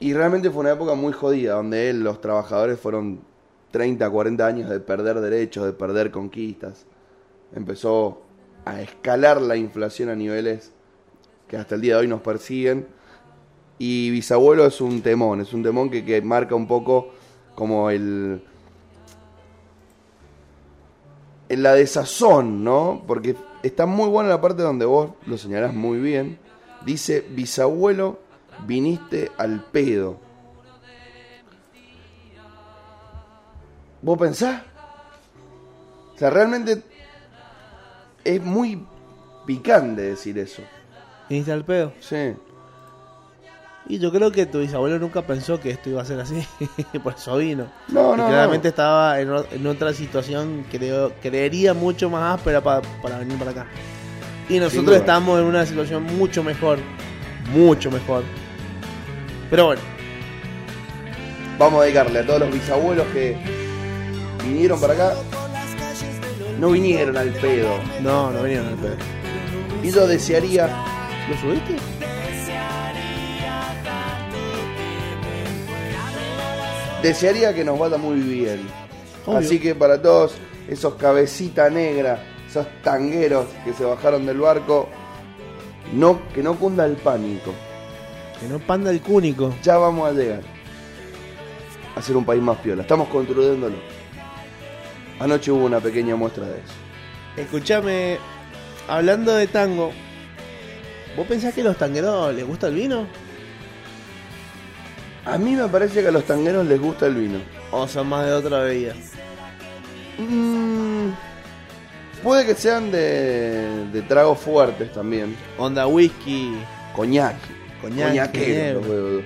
Y realmente fue una época muy jodida, donde los trabajadores fueron 30, 40 años de perder derechos, de perder conquistas. Empezó a escalar la inflación a niveles que hasta el día de hoy nos persiguen. Y Bisabuelo es un temón, es un temón que, que marca un poco como el, en la desazón, ¿no? Porque está muy buena la parte donde vos lo señalás muy bien. Dice, bisabuelo, viniste al pedo. ¿Vos pensás? O sea, realmente es muy picante decir eso. ¿Viniste al pedo? Sí. Y yo creo que tu bisabuelo nunca pensó que esto iba a ser así. *laughs* Por eso vino. No, Y no, claramente no. estaba en, otra situación, creo, creería mucho más áspera pa- para venir para acá. Y nosotros estamos en una situación mucho mejor. Mucho mejor. Pero bueno, Vamos a dedicarle a todos los bisabuelos que vinieron para acá. No vinieron al pedo. no, no vinieron al pedo. Y yo desearía ¿Lo subiste? desearía que nos vaya muy bien. Obvio. Así que para todos esos cabecita negra, esos tangueros que se bajaron del barco, no, que no cunda el pánico. Que no panda el cúnico. Ya vamos a llegar a ser un país más piola. Estamos construyéndolo. Anoche hubo una pequeña muestra de eso. Escuchame, hablando de tango, ¿vos pensás que a los tangueros les gusta el vino? A mí me parece que a los tangueros les gusta el vino. ¿O son más de otra bebida? Mm, puede que sean de, de tragos fuertes también. Onda whisky. Coñac. Coñac, veo.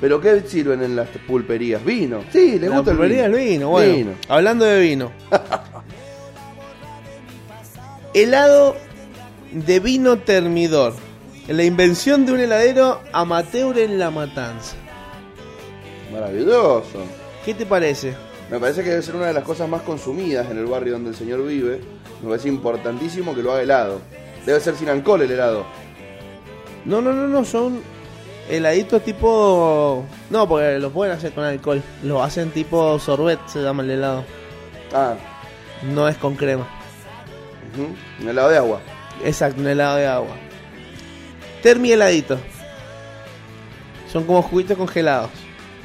¿Pero qué sirven en las pulperías? ¿Vino? Sí, La gusta el vino. es vino, bueno. Vino. Hablando de vino. *laughs* Helado de vino termidor. La invención de un heladero amateur en la matanza. Maravilloso. ¿Qué te parece? Me parece que debe ser una de las cosas más consumidas en el barrio donde el señor vive. Me parece importantísimo que lo haga helado. Debe ser sin alcohol el helado. No, no, no, no, son heladitos tipo... No, porque los pueden hacer con alcohol. Lo hacen tipo sorbet, se llama el helado. Ah, No es con crema. un helado de agua. Exacto, un helado de agua. Termi heladito. Son como juguitos congelados.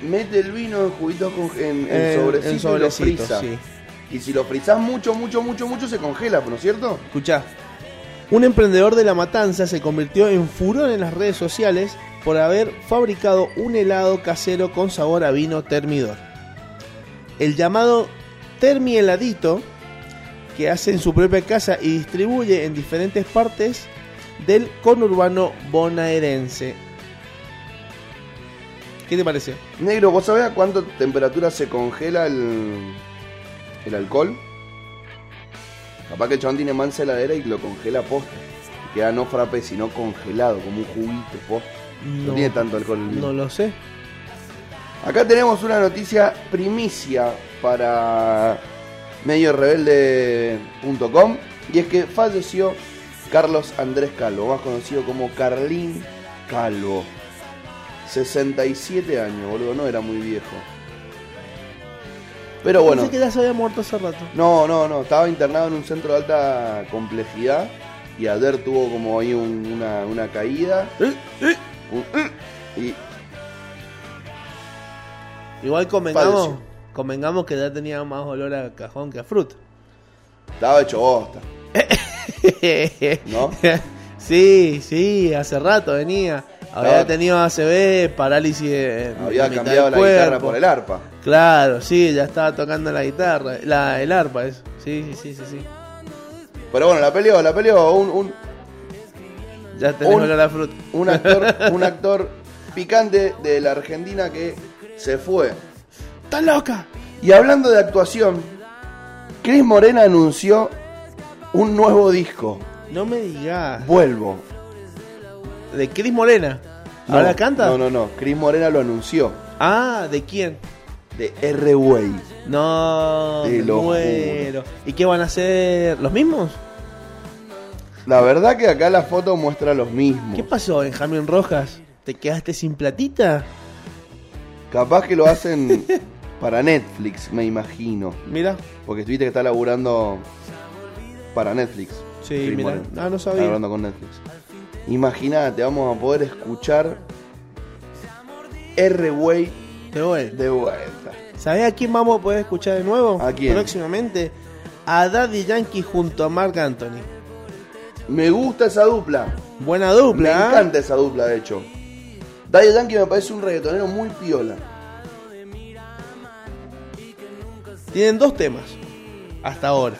Mete el vino en juguitos con, en, en Eh, sobrecito en y lo sobrecito, frisa. sí. Y si lo frizás mucho, mucho, mucho, mucho, se congela, ¿no es cierto? Escuchá. Un emprendedor de la matanza se convirtió en furor en las redes sociales por haber fabricado un helado casero con sabor a vino termidor. El llamado Termi heladito, que hace en su propia casa y distribuye en diferentes partes del conurbano bonaerense. ¿Qué te parece? Negro, ¿vos sabés a cuánta temperatura se congela el, el alcohol? Capaz que el chabón tiene mansa heladera y lo congela posta. Y queda no frappé, sino congelado, como un juguito posta. No, tiene tanto alcohol el. No lo sé. Acá tenemos una noticia primicia para mediorebelde.com y es que falleció Carlos Andrés Calvo, más conocido como Carlín Calvo. 67 años, boludo, no era muy viejo. Pero bueno, Pensé que ya se había muerto hace rato. no, no, no, estaba internado en un centro de alta complejidad y ayer tuvo como ahí un- una, una caída. Un- y Igual convengamos, convengamos que ya tenía más olor a cajón que a fruta. estaba hecho bosta, *laughs* ¿no? sí, sí, hace rato venía. Había tenido ACV, parálisis en Había cambiado la guitarra por el arpa. Claro, sí, ya estaba tocando la guitarra, la, el arpa, eso. Sí, sí, sí, sí, sí. Pero bueno, la peleó, la peleó. Un, un, Ya tenés Un- olor a fruta. un actor, *laughs* un actor picante de la Argentina que se fue. ¡Estás loca! Y hablando de actuación, Cris Morena anunció un nuevo disco. No me digas. Vuelvo. ¿De Cris Morena? No, ¿Ahora canta? No, no, no. Cris Morena lo anunció. Ah, ¿de quién? De R-Way. No, me lo muero. ¿Y qué van a hacer? ¿Los mismos? La verdad que acá la foto muestra los mismos. ¿Qué pasó, Benjamín Rojas? ¿Te quedaste sin platita? Capaz que lo hacen *laughs* para Netflix, me imagino. Mira. Porque viste que está laburando para Netflix. Sí, mira. Ah, no Está sabía. laburando con Netflix. Imagínate, vamos a poder escuchar R-Way Te voy. de vuelta. ¿Sabés a quién vamos a poder escuchar de nuevo? ¿A quién? Próximamente. A Daddy Yankee junto a Mark Anthony. Me gusta esa dupla. Buena Me dupla. ¿ah? encanta esa dupla, de hecho. Daddy Yankee me parece un reggaetonero muy piola. Tienen dos temas. Hasta ahora.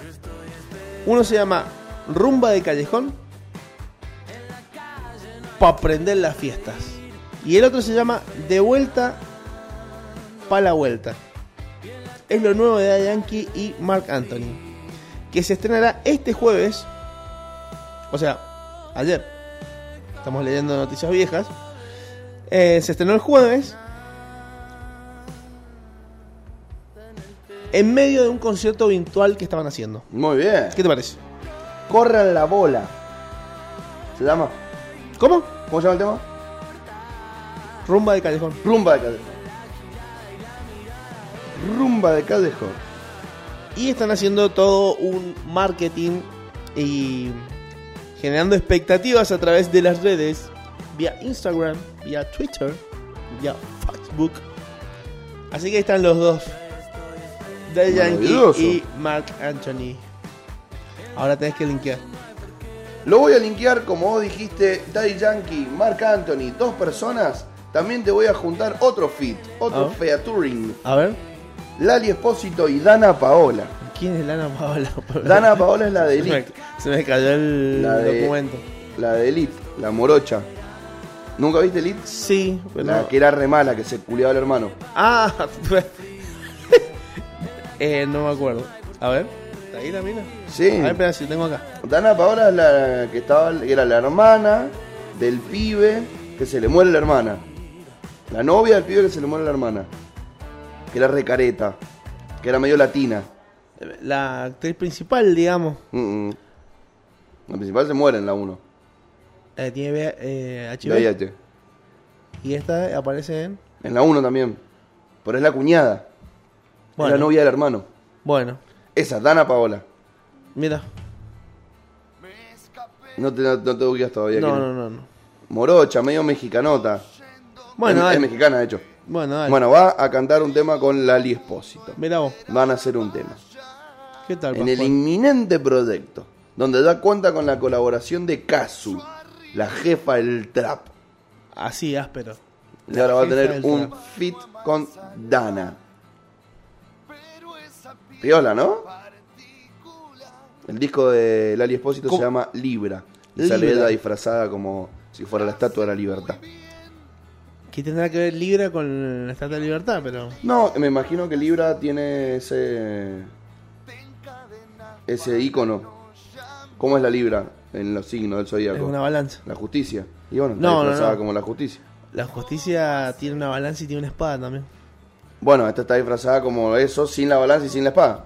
Uno se llama Rumba de Callejón. Para prender las fiestas. Y el otro se llama De vuelta pa' la vuelta. Es lo nuevo de Daddy Yankee y Mark Anthony. Que se estrenará este jueves. O sea, ayer. Estamos leyendo noticias viejas. Eh, se estrenó el jueves. En medio de un concierto virtual que estaban haciendo. Muy bien. ¿Qué te parece? Corran la bola. ¿Se llama? ¿Cómo? ¿Cómo se llama el tema? Rumba de Callejón. Rumba de Callejón. Rumba de Callejón. Y están haciendo todo un marketing y generando expectativas a través de las redes, vía Instagram, vía Twitter, vía Facebook. Así que ahí están los dos. Daddy Yankee y Mark Anthony. Ahora tenés que linkear. Lo voy a linkear, como vos dijiste, Daddy Yankee, Mark Anthony, dos personas. También te voy a juntar otro fit, otro Ah. featuring. A ver. Lali Espósito y Dana Paola. ¿Quién es Lana Paola? *laughs* Dana Paola es la de Se me, Elite, se me cayó el La de- documento. la de Elite, la morocha. ¿Nunca viste Elite? Sí, pero... La que era re mala, que se culiaba al hermano. Ah, *laughs* eh, no me acuerdo. A ver, ¿está ahí la mina? Sí. A ver, espera, si tengo acá. Dana Paola es la que estaba, era la hermana del pibe que se le muere la hermana. La novia del pibe que se le muere la hermana. Que era recareta. Que era medio latina. La actriz principal, digamos, Mm, mm. La principal se muere en la 1. eh, tiene eh, HIV. VIH. Y esta aparece en. En la 1 también. Pero es la cuñada. Bueno, Es la novia del hermano. bueno, Esa, Dana Paola. mira. No te, no, no te ubicas todavía. No, no, no, no. Morocha, medio mexicanota. Bueno, es, es mexicana, de hecho. Bueno, dale. Bueno, va a cantar un tema con Lali Espósito. Mira vos. Van a hacer un tema. ¿Qué tal, En el inminente proyecto, donde da cuenta con la colaboración de Kazu, la jefa del trap. Así, áspero. Y ahora va a tener un fit con Dana. Piola, ¿no? El disco de Lali Espósito se llama Libra. Y Libra. sale ella disfrazada como si fuera la estatua de la libertad. Que tendrá que ver Libra con la Estatua de Libertad, pero. No, me imagino que Libra tiene ese. ese icono. ¿Cómo es la Libra en los signos del Es zodíaco? una balanza. La justicia. Y bueno, está No, no, disfrazada no. como la justicia. La justicia tiene una balanza y tiene una espada también. Bueno, esta está disfrazada como eso, sin la balanza y sin la espada.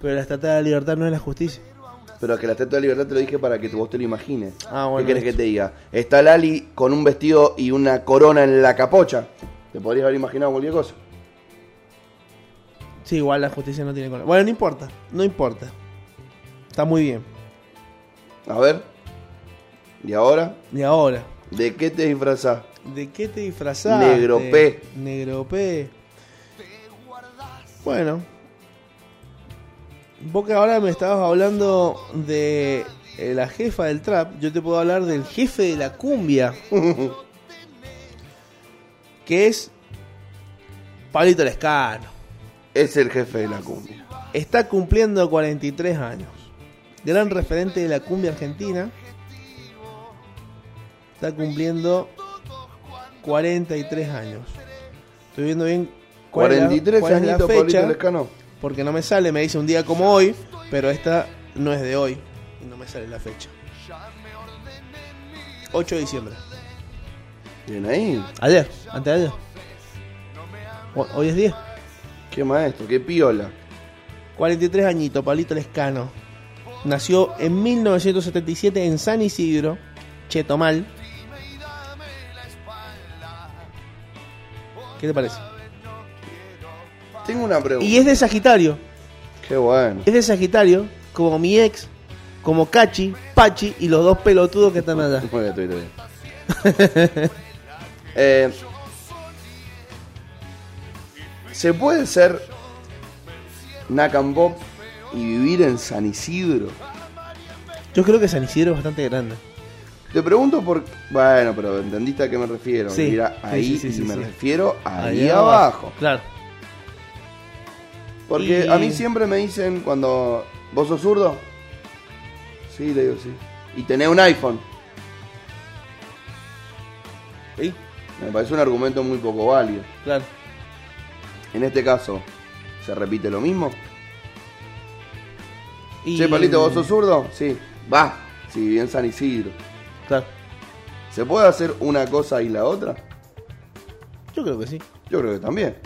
Pero la estatua de la libertad no es la justicia. Pero que la estatua de libertad te lo dije para que vos te lo imagines. Ah, bueno, ¿Qué querés que te diga? Está Lali con un vestido y una corona en la capocha. Te podrías haber imaginado cualquier cosa. Sí, igual la justicia no tiene con... Bueno, no importa, no importa. Está muy bien. A ver. ¿Y ahora? Y ahora, ¿De qué te disfrazás? ¿de qué te disfrazaste? Negro P. Negro P. Bueno. Vos que ahora me estabas hablando de eh, la jefa del trap, yo te puedo hablar del jefe de la cumbia. *laughs* que es Pablito Lescano. Es el jefe de la cumbia. Está cumpliendo 43 años. Gran referente de la cumbia argentina. Está cumpliendo 43 años. Estoy viendo bien 43 cuál es la añitos, Pablito fecha, Lescano. porque no me sale, me dice un día como hoy, pero esta no es de hoy y no me sale la fecha. 8 de diciembre. Bien ahí. Ayer, antes de ayer. Ho- Hoy es 10. Qué maestro, qué piola. 43 añitos, Pablito Lescano. Nació en 1977 en San Isidro, Chetumal. ¿Qué te parece? Tengo una pregunta. Y es de Sagitario. Qué bueno. Es de Sagitario, como mi ex, como Cachi, Pachi y los dos pelotudos que están allá. *laughs* Bien, estoy bien. *laughs* Eh, ¿Se puede ser Nakambop y vivir en San Isidro? Yo creo que San Isidro es bastante grande. Te pregunto por... Bueno, pero entendiste a qué me refiero. Sí, Mira, ahí sí, sí, y me refiero ahí, Ahí abajo. Claro. Porque Y- a mí siempre me dicen cuando... ¿Vos sos zurdo? Sí, le digo sí. Y tenés un iPhone. ¿Sí? Me parece un argumento muy poco válido. Claro. En este caso, ¿se repite lo mismo? Y... Che, Palito, ¿vos sos zurdo? Sí. Va. Sí, bien San Isidro. Claro. ¿Se puede hacer una cosa y la otra? Yo creo que sí. Yo creo que también.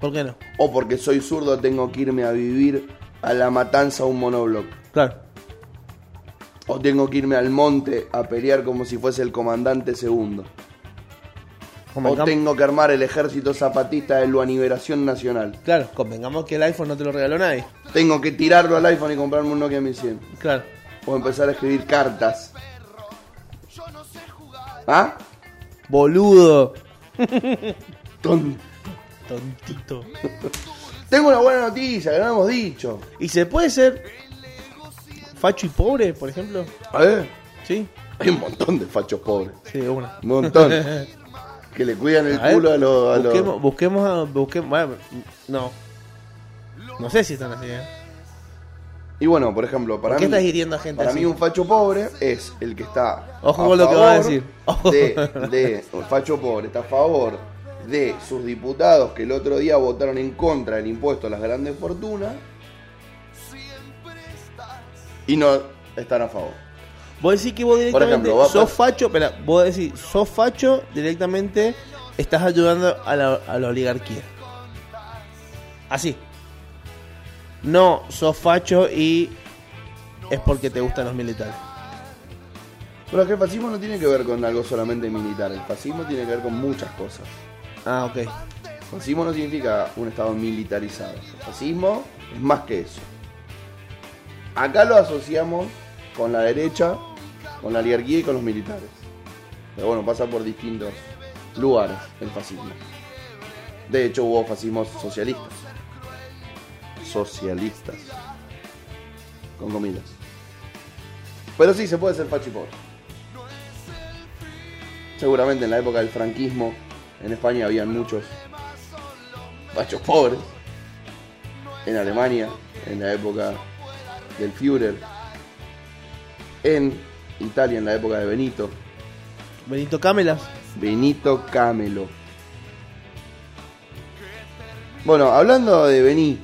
¿Por qué no? O porque soy zurdo tengo que irme a vivir a la matanza a un monobloc. Claro. O tengo que irme al monte a pelear como si fuese el comandante segundo. O tengo que armar el ejército zapatista de la Liberación Nacional. Claro, convengamos que el iPhone no te lo regaló nadie. Tengo que tirarlo al iPhone y comprarme un Nokia 1100. Claro. O empezar a escribir cartas. ¿Ah? Boludo. Tonto. Tontito. Tengo una buena noticia que no hemos dicho. ¿Y se puede ser facho y pobre, por ejemplo? A ver, Sí. hay un montón de fachos pobres. Sí, una. Un montón. *laughs* que le cuidan el A ver, culo a los. a los- busquemos, busquemos, a- busquemos, bueno, no. No sé si están así, ¿eh? Y bueno, por ejemplo, para ¿Por qué mí. estás hiriendo a gente Para así? mí un facho pobre es el que está Ojo con lo que vas a decir. Ojo. de, de un facho pobre está a favor de sus diputados que el otro día votaron en contra del impuesto a las grandes fortunas y no están a favor. Vos decís que vos directamente ejemplo, a sos facho, espera, vos decís, sos facho, directamente estás ayudando a la, a la oligarquía. Así. No, sos facho y es porque te gustan los militares. Pero es que el fascismo no tiene que ver con algo solamente militar, el fascismo tiene que ver con muchas cosas. Ah, ok. Fascismo no significa un estado militarizado. Fascismo es más que eso. Acá lo asociamos con la derecha, con la oligarquía y con los militares. Pero bueno, pasa por distintos lugares el fascismo. De hecho, hubo fascismos socialistas. Socialistas. Con comillas. Pero sí, se puede ser facho y pobre. Seguramente en la época del franquismo en España habían muchos fachos pobres. En Alemania, en la época del Führer. En Italia, en la época de Benito. Benito Cámelas. Benito Camelo. Bueno, hablando de Bení.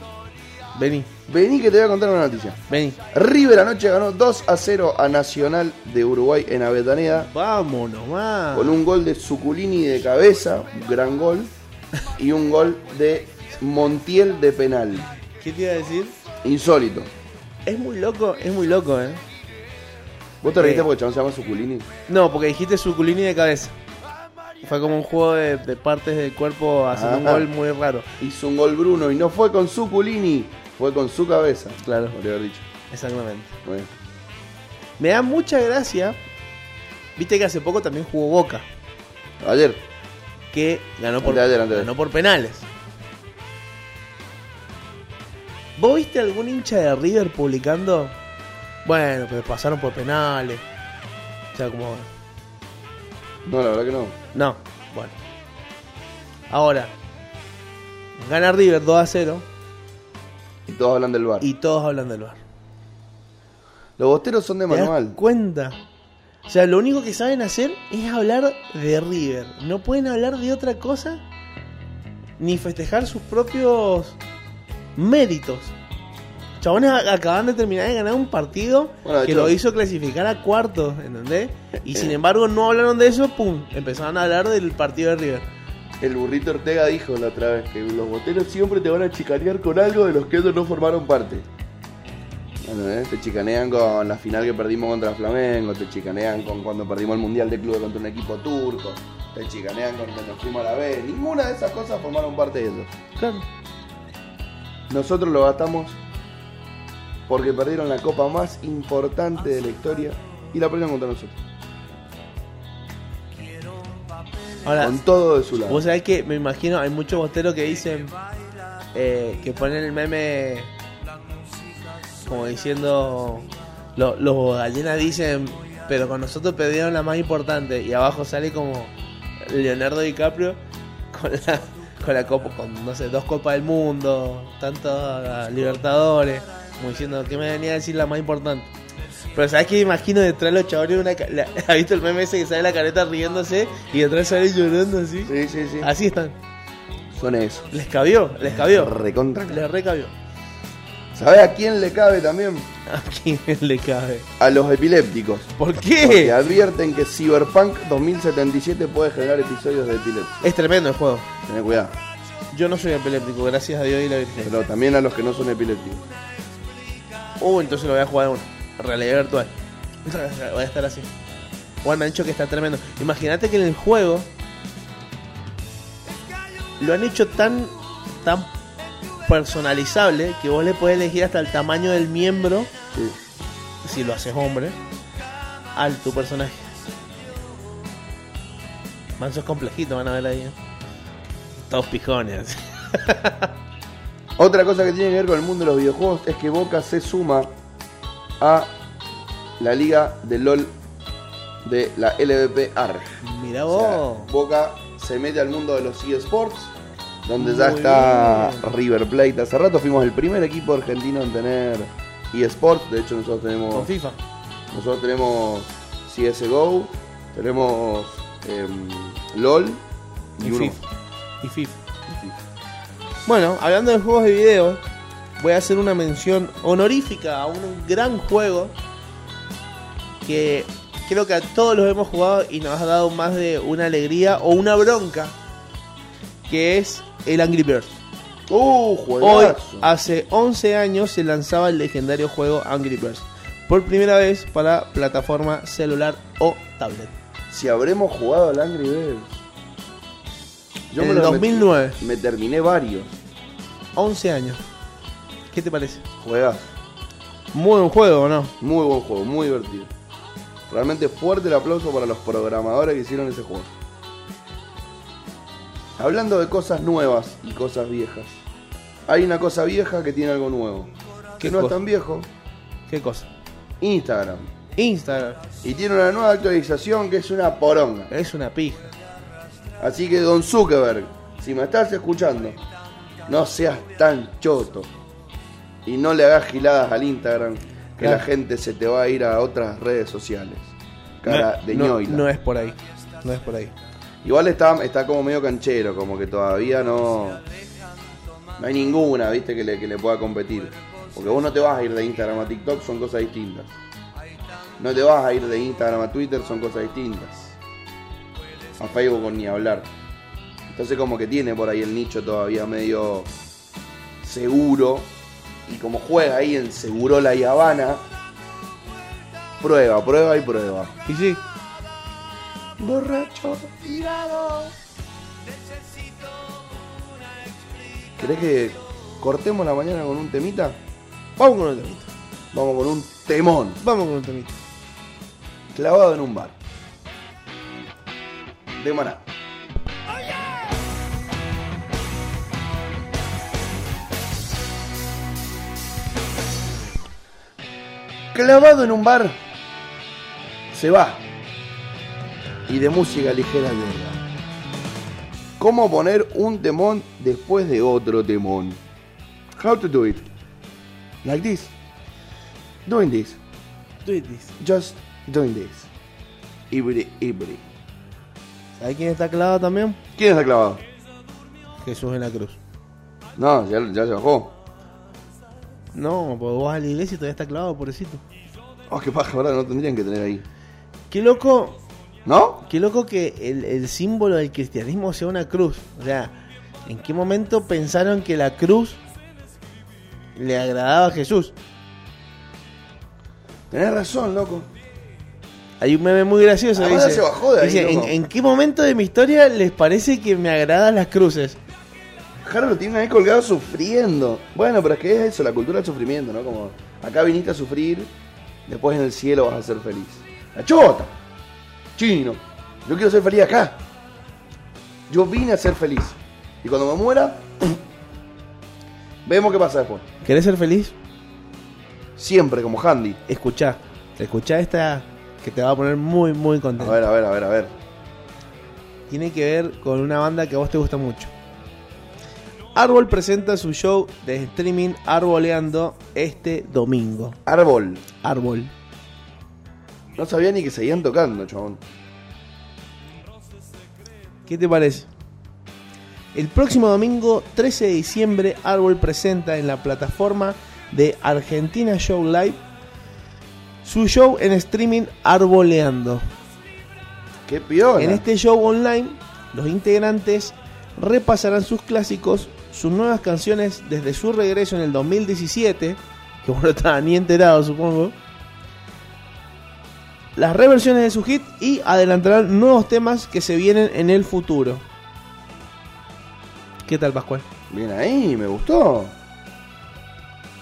Vení, Vení que te voy a contar una noticia. vení. River anoche ganó 2 a 0 a Nacional de Uruguay en Avellaneda. Vámonos, más. Con un gol de Suculini de cabeza, un gran gol. Y un gol de Montiel de penal. ¿Qué te iba a decir? Insólito. Es muy loco, es muy loco, ¿eh? ¿Vos te reíste Eh. porque el chabón se llama Suculini? No, porque dijiste Suculini de cabeza. Fue como un juego de, de partes del cuerpo haciendo un gol muy raro. Hizo un gol Bruno y no fue con Suculini, fue con su cabeza. Claro. Podría haber dicho. Exactamente. Muy bien. Me da mucha gracia. Viste que hace poco también jugó Boca, Ayer. que ganó por, ayer, ayer. ganó por penales. ¿Vos viste algún hincha de River publicando? Bueno, pero pasaron por penales. O sea, como... No, la verdad que no. No, bueno. Ahora, gana River 2 a 0 Y todos hablan del bar. y todos hablan del bar. Los bosteros son de ¿Te das manual. cuenta? O sea, lo único que saben hacer es hablar de River. No pueden hablar de otra cosa ni festejar sus propios méritos. Chabones acaban de terminar de ganar un partido Bueno, que hecho- lo hizo clasificar a cuartos, ¿entendés? Y sin embargo no hablaron de eso, pum, empezaron a hablar del partido de River. El burrito Ortega dijo la otra vez que los boteros siempre te van a chicanear con algo de los que ellos no formaron parte. Bueno, ¿eh? Te chicanean con la final que perdimos contra Flamengo, te chicanean con cuando perdimos el Mundial de Clubes contra un equipo turco, te chicanean con cuando nos fuimos a la B. Ninguna de esas cosas formaron parte de ellos. Claro. Nosotros lo gastamos porque perdieron la copa más importante de la historia y la perdieron contra nosotros. Ahora, Con todo de su lado. Vos sabés que me imagino, hay muchos bosteros que dicen eh, que ponen el meme como diciendo lo- los gallinas dicen pero con nosotros perdieron la más importante y abajo sale como Leonardo DiCaprio con la con la copa con no sé dos copas del mundo tantos libertadores como diciendo que me venía a decir la más importante pero sabes que imagino detrás de los chavales una la- *laughs* ¿has visto el meme ese que sale la careta riéndose y detrás sale llorando así Sí, sí, sí. así están Son eso. les cabió les cabió Recontra. les recabió ¿Sabés a quién le cabe también? a quién le cabe A los epilépticos. ¿por Porque qué? advierten que Cyberpunk 2077 puede generar episodios de epilepsia. es tremendo el juego Tené cuidado. yo no soy epiléptico gracias a Dios y la Virgen Pero también a los que no son epilépticos. Uh, entonces lo voy a jugar de una. Realidad virtual. *laughs* Voy a estar así. Juan me han dicho que está tremendo. Imagínate que en el juego lo han hecho tan tan personalizable que vos le podés elegir hasta el tamaño del miembro, Sí. si lo haces hombre, al tu personaje. Manso es complejito, van a ver ahí. ¿eh? Todos pijones. *laughs* Otra cosa que tiene que ver con el mundo de los videojuegos es que Boca se suma a la liga de LOL de la LVP ARG. Mira O sea, vos. Boca se mete al mundo de los eSports, donde ya está bien. River Plate. Hace rato fuimos el primer equipo argentino en tener eSports. De hecho, nosotros tenemos, Con FIFA. nosotros tenemos CSGO, tenemos em, LOL y, Y uno FIFA. Y FIFA. Bueno, hablando de juegos de video, voy a hacer una mención honorífica a un gran juego que creo que a todos los hemos jugado y nos ha dado más de una alegría o una bronca, que es el Angry Birds. ¡Uh, Hoy, hace 11 años, se lanzaba el legendario juego Angry Birds. Por primera vez para plataforma celular o tablet. Si habremos jugado al Angry Birds. En el me- 2009. Me, terminé varios. 11 años. ¿Qué te parece? Juegas. Muy buen juego, ¿o no? Muy buen juego, muy divertido. Realmente fuerte el aplauso para los programadores que hicieron ese juego. Hablando de cosas nuevas y cosas viejas. Hay una cosa vieja que tiene algo nuevo. Que ¿Qué no es tan viejo. ¿Qué cosa? Instagram. Instagram. Y tiene una nueva actualización que es una poronga. Es una pija. Así que Don Zuckerberg, si me estás escuchando, no seas tan choto. Y no le hagas giladas al Instagram, que Claro. la gente se te va a ir a otras redes sociales. Cara de no, ñoila. no es por ahí. No es por ahí. Igual está, está como medio canchero, como que todavía no. No hay ninguna, viste, que le, que le pueda competir. Porque vos no te vas a ir de Instagram a TikTok, son cosas distintas. No te vas a ir de Instagram a Twitter, son cosas distintas. A Facebook ni hablar. Entonces como que tiene por ahí el nicho todavía medio seguro y como juega ahí en Segurola y Habana, prueba, prueba y prueba. Y sí, Borracho, tirado. ¿Querés que cortemos la mañana con un temita? vamos con un temita. Vamos con un temón, Vamos con un temita. clavado en un bar. De maná. Clavado en un bar, se va. Y de música ligera llega. ¿Cómo poner un temón después de otro temón? How to do it? Like this. Doing this. Do it this. Just doing this. Ibri, ibri. ¿Sabes quién está clavado también? ¿Quién está clavado? Jesús en la cruz. No, ya, ya se bajó. No, pues vos vas a la iglesia y todavía está clavado, pobrecito. Oh, qué paja, ¿verdad? No tendrían que tener ahí. Qué loco, ¿No? qué loco que el, el símbolo del cristianismo sea una cruz. O sea, ¿en qué momento pensaron que la cruz le agradaba a Jesús? Tenés razón, loco. Hay un meme muy gracioso. Ahora dice, se bajó de ahí, dice, ¿en, en qué momento de mi historia les parece que me agradan las cruces? Jaro lo tiene ahí colgado sufriendo. Bueno, pero es que es eso, la cultura del sufrimiento, ¿no? Como acá viniste a sufrir, después en el cielo vas a ser feliz. La chota. Chino. Yo quiero ser feliz acá. Yo vine a ser feliz. Y cuando me muera, *clears throat* vemos qué pasa después. ¿Querés ser feliz? Siempre como Handy. Escuchá. Escuchá esta que te va a poner muy, muy A contento. ver, a ver, a ver, a ver. Tiene que ver con una banda que a vos te gusta mucho. Árbol presenta su show de streaming Arboleando este domingo. Árbol. Árbol. No sabía ni que seguían tocando, chabón. ¿Qué te parece? El próximo domingo 13 de diciembre Árbol presenta en la plataforma de Argentina Show Live su show en streaming Arboleando. Qué piola. En este show online, los integrantes repasarán sus clásicos, sus nuevas canciones desde su regreso en el 2017, que bueno, *laughs* estaba ni enterado supongo, las reversiones de su hit y adelantarán nuevos temas que se vienen en el futuro. ¿Qué tal, Pascual? Bien ahí, me gustó.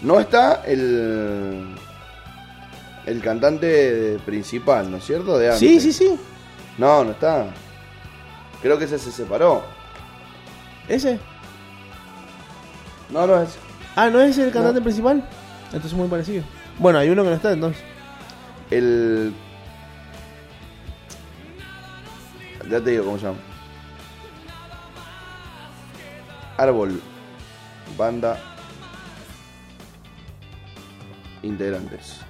No está el. El cantante principal, ¿no es cierto? De antes. Sí, sí, sí. No, no está. Creo que ese se separó. ¿Ese? No, no es. Ah, ¿no es el cantante No. principal? Entonces muy parecido. Bueno, hay uno que no está entonces. El. Ya te digo cómo se llama. Árbol. Banda. Integrantes.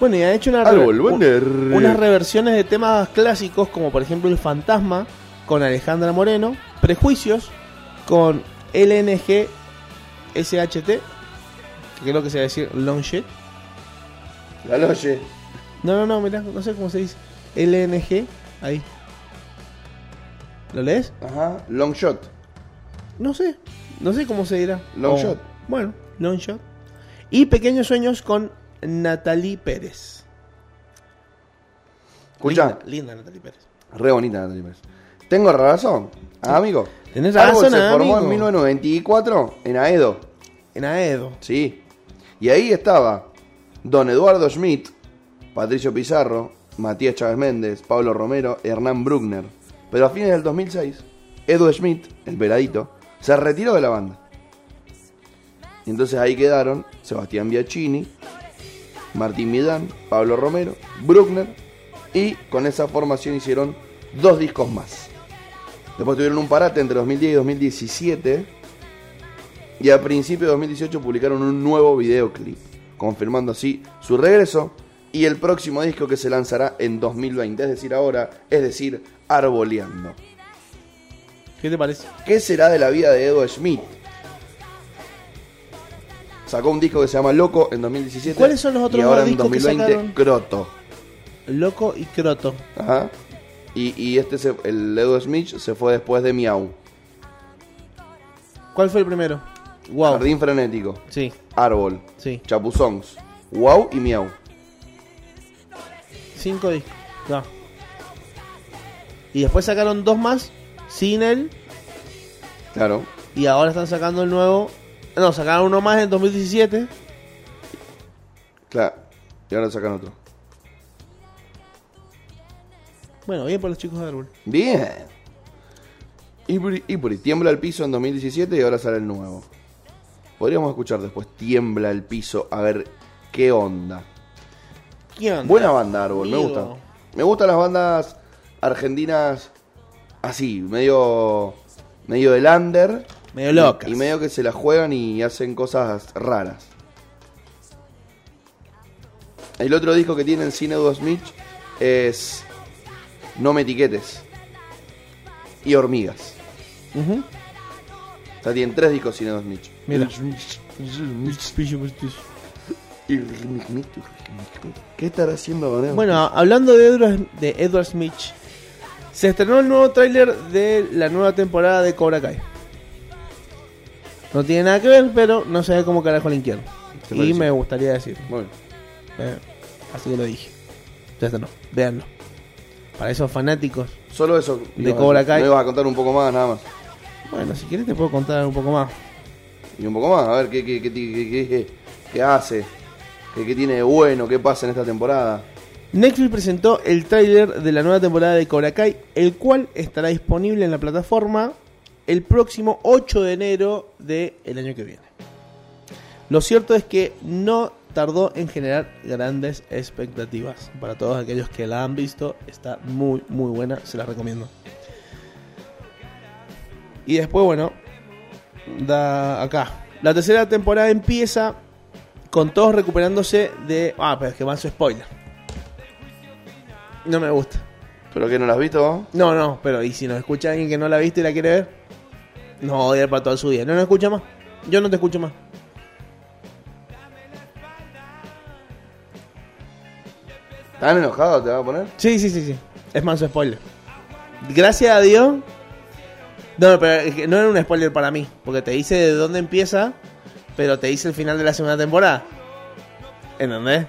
Bueno, y ha hecho una Árbol, un- unas reversiones de temas clásicos como por ejemplo El Fantasma con Alejandra Moreno, Prejuicios con LNG SHT, que creo que se va a decir Long Shit. La Loye. No, no, no, mirá, no sé cómo se dice. LNG, ahí. ¿Lo lees? Ajá. Long shot. No sé, no sé cómo se dirá. Long O- Shot. Bueno, Long Shot. Y Pequeños Sueños con Natalie Pérez. Escucha. Linda, linda Natalie Pérez. Re bonita Natalie Pérez. Tengo razón, amigo. Tenés Árbol razón, se formó en 1994 en Aedo. En Aedo. Sí. Y ahí estaba Don Eduardo Schmidt, Patricio Pizarro, Matías Chávez Méndez, Pablo Romero, Hernán Bruckner. Pero a fines del 2006, Edu Schmidt, el veladito, se retiró de la banda. Y entonces ahí quedaron Sebastián Biachini, Martín Midán, Pablo Romero, Bruckner y con esa formación hicieron dos discos más. Después tuvieron un parate entre 2010 y 2017 y a principios de 2018 publicaron un nuevo videoclip, confirmando así su regreso y el próximo disco que se lanzará en 2020, es decir, ahora, es decir, Arboleando. ¿Qué te parece? ¿Qué será de la vida de Edo Schmidt? Sacó un disco que se llama Loco en 2017. ¿Cuáles son los otros y ahora dos en discos que 2020 sacaron? Croto. Loco y Croto. Ajá. Y, y este, se- el Edo Smith se fue después de Miau. ¿Cuál fue el primero? Wow. Jardín frenético, Sí, árbol, sí. chapuzongs, wow y miau. Cinco discos. No. Y después sacaron dos más sin él. Claro. Y ahora están sacando el nuevo. No, sacaron uno más en 2017. Claro. Y ahora sacan otro. Bueno, bien por los chicos de árbol. Bien. Iburi, tiembla el piso en 2017 y ahora sale el nuevo. Podríamos escuchar después Tiembla el piso a ver qué onda. ¿Qué onda? Buena banda, Árbol, me gusta. Me gustan las bandas argentinas así, medio medio de lander. Medio locas. Y medio que se la juegan y hacen cosas raras. El otro disco que tienen Cine Edu Smith es No me etiquetes y Hormigas. Ujú. O sea, tienen tres discos Cine Edu Smith. Mira. ¿Qué estará haciendo con él? Bueno, hablando de Edward, de Edward Smith, se estrenó el nuevo tráiler de la nueva temporada de Cobra Kai. No tiene nada que ver, pero no sé cómo carajo le quiero. ¿Te Y me gustaría decir. Bueno, Eh, así que lo dije. Ya está, no. Véanlo. Para esos fanáticos. solo eso. De Cobra Kai. Me ibas a contar un poco más, nada más. Bueno, si quieres te puedo contar un poco más. Y un poco más, a ver qué, qué, qué, qué- qué- hace, qué, qué tiene de bueno, qué pasa en esta temporada. Netflix presentó el tráiler de la nueva temporada de Cobra Kai, el cual estará disponible en la plataforma el próximo 8 de enero del año que viene. Lo cierto es que no tardó en generar grandes expectativas. Para todos aquellos que la han visto, está muy, muy buena, se la recomiendo. Y después, bueno, da acá. La tercera temporada empieza con todos recuperándose de... Ah, pero es que más spoiler. No me gusta. ¿Pero qué no la has visto? No, no, pero ¿y si nos escucha alguien que no la ha visto y la quiere ver? No va a odiar para toda su vida. ¿No nos escucha más? Yo no te escucho más. ¿Están enojados te va a poner? Sí, sí, sí, sí. Es más spoiler. Gracias a Dios. No, pero es no era un spoiler para mí. Porque te dice de dónde empieza, pero te dice el final de la segunda temporada. ¿Entendés?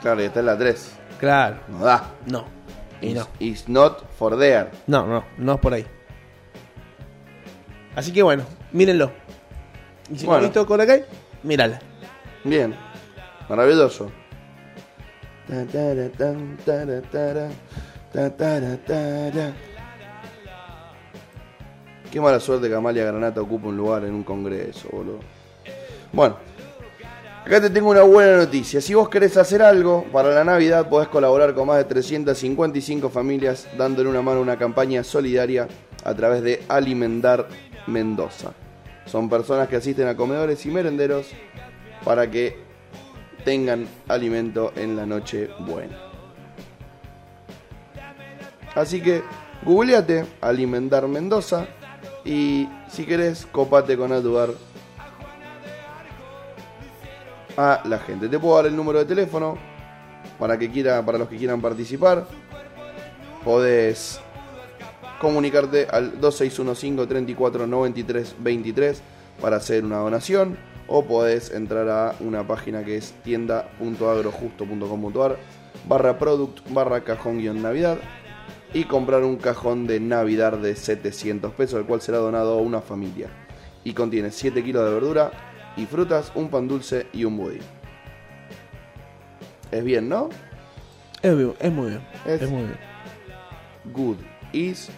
Claro, y está en la 3. Claro. No da. No. Y It's, no. it's not for there. No, no, no es por ahí. Así que bueno, mírenlo. Y si no Bueno. has visto Cobra Kai, mírala. Bien. Maravilloso. Qué mala suerte que Amalia Granata ocupa un lugar en un congreso, boludo. Bueno, acá te tengo una buena noticia. Si vos querés hacer algo para la Navidad, podés colaborar con más de 355 familias dándole una mano a una campaña solidaria a través de Alimentar Mendoza. Son personas que asisten a comedores y merenderos para que tengan alimento en la noche buena. Así que googleate Alimentar Mendoza y si querés copate con ayudar a la gente. Te puedo dar el número de teléfono para que quiera, para los que quieran participar. Podés comunicarte al 2615 34 93 23 para hacer una donación o podés entrar a una página que es tienda.agrojusto.com.ar barra product barra cajón guion navidad y comprar un cajón de navidad de 700 pesos el cual será donado a una familia y contiene 7 kilos de verdura y frutas, un pan dulce y un budín. Es bien, ¿no? Es, muy- es muy bien. Es- Es, muy bien. Good is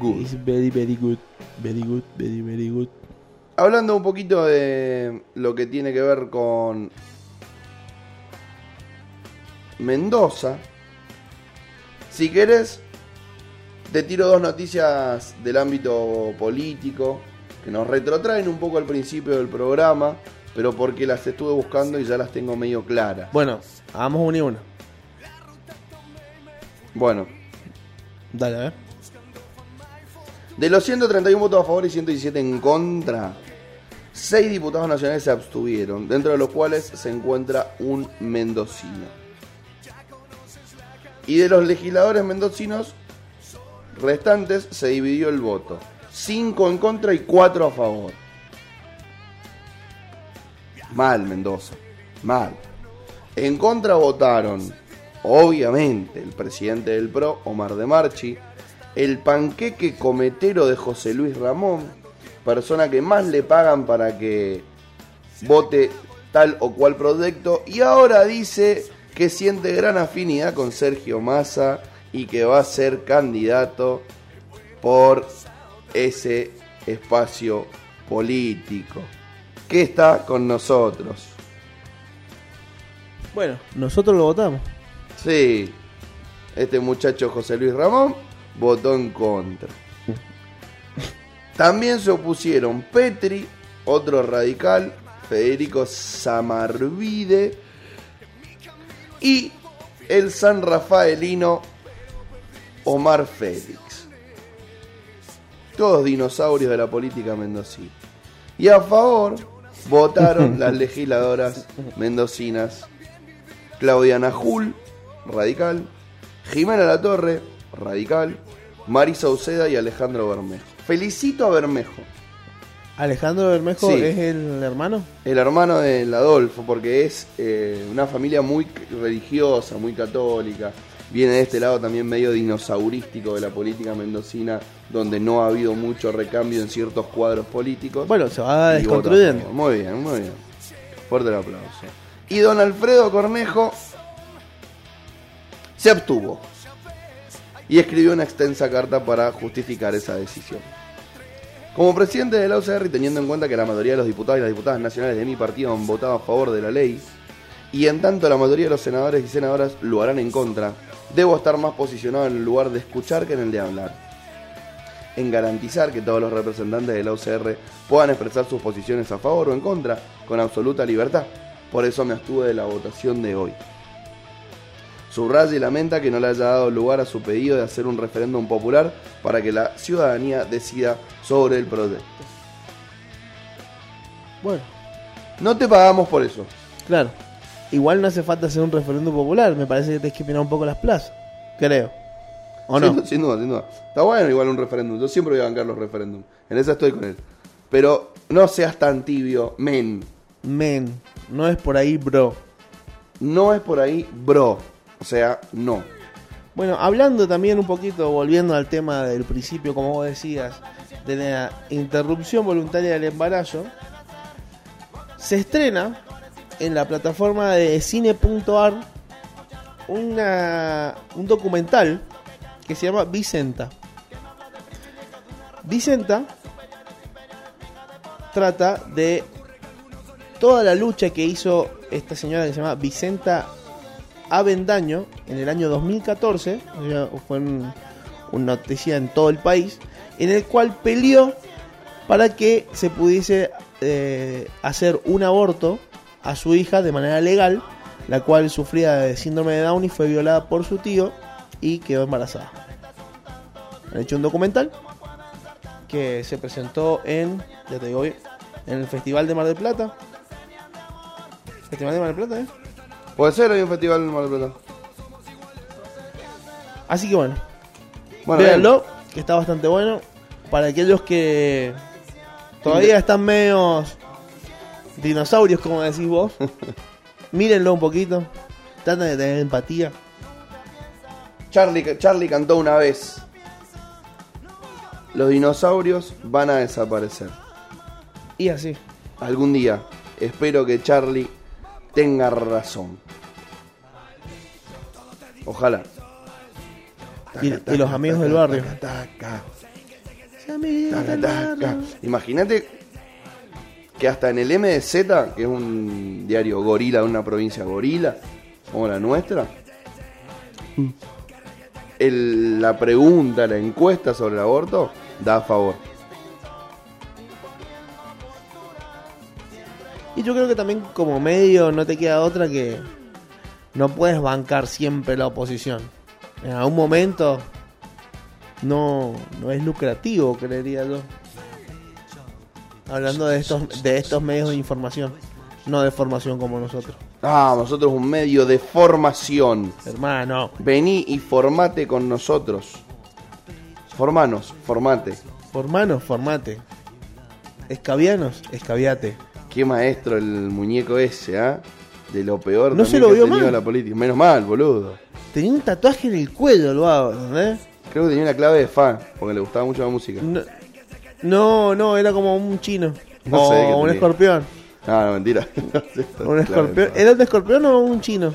good. It's very, very good. Very good, very, very good. Hablando un poquito de lo que tiene que ver con Mendoza, si querés, te tiro dos noticias del ámbito político que nos retrotraen un poco al principio del programa, pero porque las estuve buscando y ya las tengo medio claras. Bueno, hagamos una y una. Bueno, Dale, a ver. De los 131 votos a favor y 117 en contra, 6 diputados nacionales se abstuvieron, dentro de los cuales se encuentra un mendocino. Y de los legisladores mendocinos restantes se dividió el voto. 5 en contra y 4 a favor. Mal Mendoza. Mal. En contra votaron, obviamente, el presidente del PRO, Omar de Marchi, el panqueque cometero de José Luis Ramón, persona que más le pagan para que vote tal o cual proyecto, y ahora dice que siente gran afinidad con Sergio Massa y que va a ser candidato por ese espacio político que está con nosotros. Bueno, nosotros lo votamos. Sí, este muchacho José Luis Ramón votó en contra. También se opusieron Petri, otro radical, Federico Samarvide y el San Rafaelino Omar Félix. Todos dinosaurios de la política mendocina. Y a favor votaron las *laughs* legisladoras mendocinas Claudiana Jul, radical, Jimena La Torre, radical, Marisa Uceda y Alejandro Bermejo. Felicito a Bermejo, Alejandro Bermejo Sí. es el hermano. el hermano del Adolfo, porque es eh, una familia muy religiosa, muy católica. Viene de este lado también medio dinosaurístico de la política mendocina, donde no ha habido mucho recambio en ciertos cuadros políticos. Bueno, se va desconstruyendo. Muy bien, muy bien. Fuerte el aplauso. Y don Alfredo Cornejo se abstuvo y escribió una extensa carta para justificar esa decisión. Como presidente de la UCR y teniendo en cuenta que la mayoría de los diputados y las diputadas nacionales de mi partido han votado a favor de la ley, y en tanto la mayoría de los senadores y senadoras lo harán en contra, debo estar más posicionado en el lugar de escuchar que en el de hablar en garantizar que todos los representantes de la UCR puedan expresar sus posiciones a favor o en contra con absoluta libertad. Por eso me abstuve de la votación de hoy. Subraya y lamenta que no le haya dado lugar a su pedido de hacer un referéndum popular para que la ciudadanía decida sobre el proyecto. Bueno, No te pagamos por eso. claro. Igual no hace falta hacer un referéndum popular. Me parece que te discriminar un poco las plazas. Creo. ¿O no? Sin, sin duda, sin duda. Está bueno igual un referéndum. Yo siempre voy a bancar los referéndums. En esa estoy con él. Pero no seas tan tibio, men. Men, no es por ahí, bro. No es por ahí, bro. O sea, no. Bueno, hablando también un poquito, volviendo al tema del principio, como vos decías, de la interrupción voluntaria del embarazo, se estrena en la plataforma de cine.ar un documental que se llama Vicenta. Vicenta trata de toda la lucha que hizo esta señora que se llama Vicenta Avendaño en el año 2014, ya fue un- una noticia en todo el país, en el cual peleó para que se pudiese eh, hacer un aborto a su hija de manera legal, la cual sufría de síndrome de Down y fue violada por su tío y quedó embarazada. Han hecho un documental que se presentó en el Festival de Mar del Plata. Festival de Mar del Plata, ¿eh? Puede ser, hay un festival en Mar del Plata. Así que bueno, Bueno, véanlo, que está bastante bueno. Para aquellos que *laughs* todavía están medios dinosaurios, como decís vos, *laughs* mírenlo un poquito. Traten de tener empatía. Charlie, Charlie cantó una vez. Los dinosaurios van a desaparecer. Y así. Algún día. Espero que Charlie tenga razón. Ojalá. Y, y los amigos del barrio. Imagínate que hasta en el MDZ, que es un diario gorila de una provincia gorila, como la nuestra, el- la pregunta, la encuesta sobre el aborto da a favor. Y yo creo que también como medio no te queda otra que no puedes bancar siempre la oposición. En algún momento no, no es lucrativo, creería yo. Hablando de estos, de estos medios de información, no de formación como nosotros. Ah, nosotros un medio de formación. Hermano, Vení y formate con nosotros. Formanos, formate. formanos, formate. Escabianos, escabiate. Qué maestro el muñeco ese, ¿ah? De lo peor No se lo que ha vio tenido mal. la política. Menos mal, boludo. Tenía un tatuaje en el cuello, el vago, ¿entendés? Creo que tenía una clave de fan, porque le gustaba mucho la música. No, no, no, era como un chino. *laughs* No o sé un tenía. escorpión. Ah, no, mentira. *laughs* Un escorpión. ¿Era un escorpión o un chino?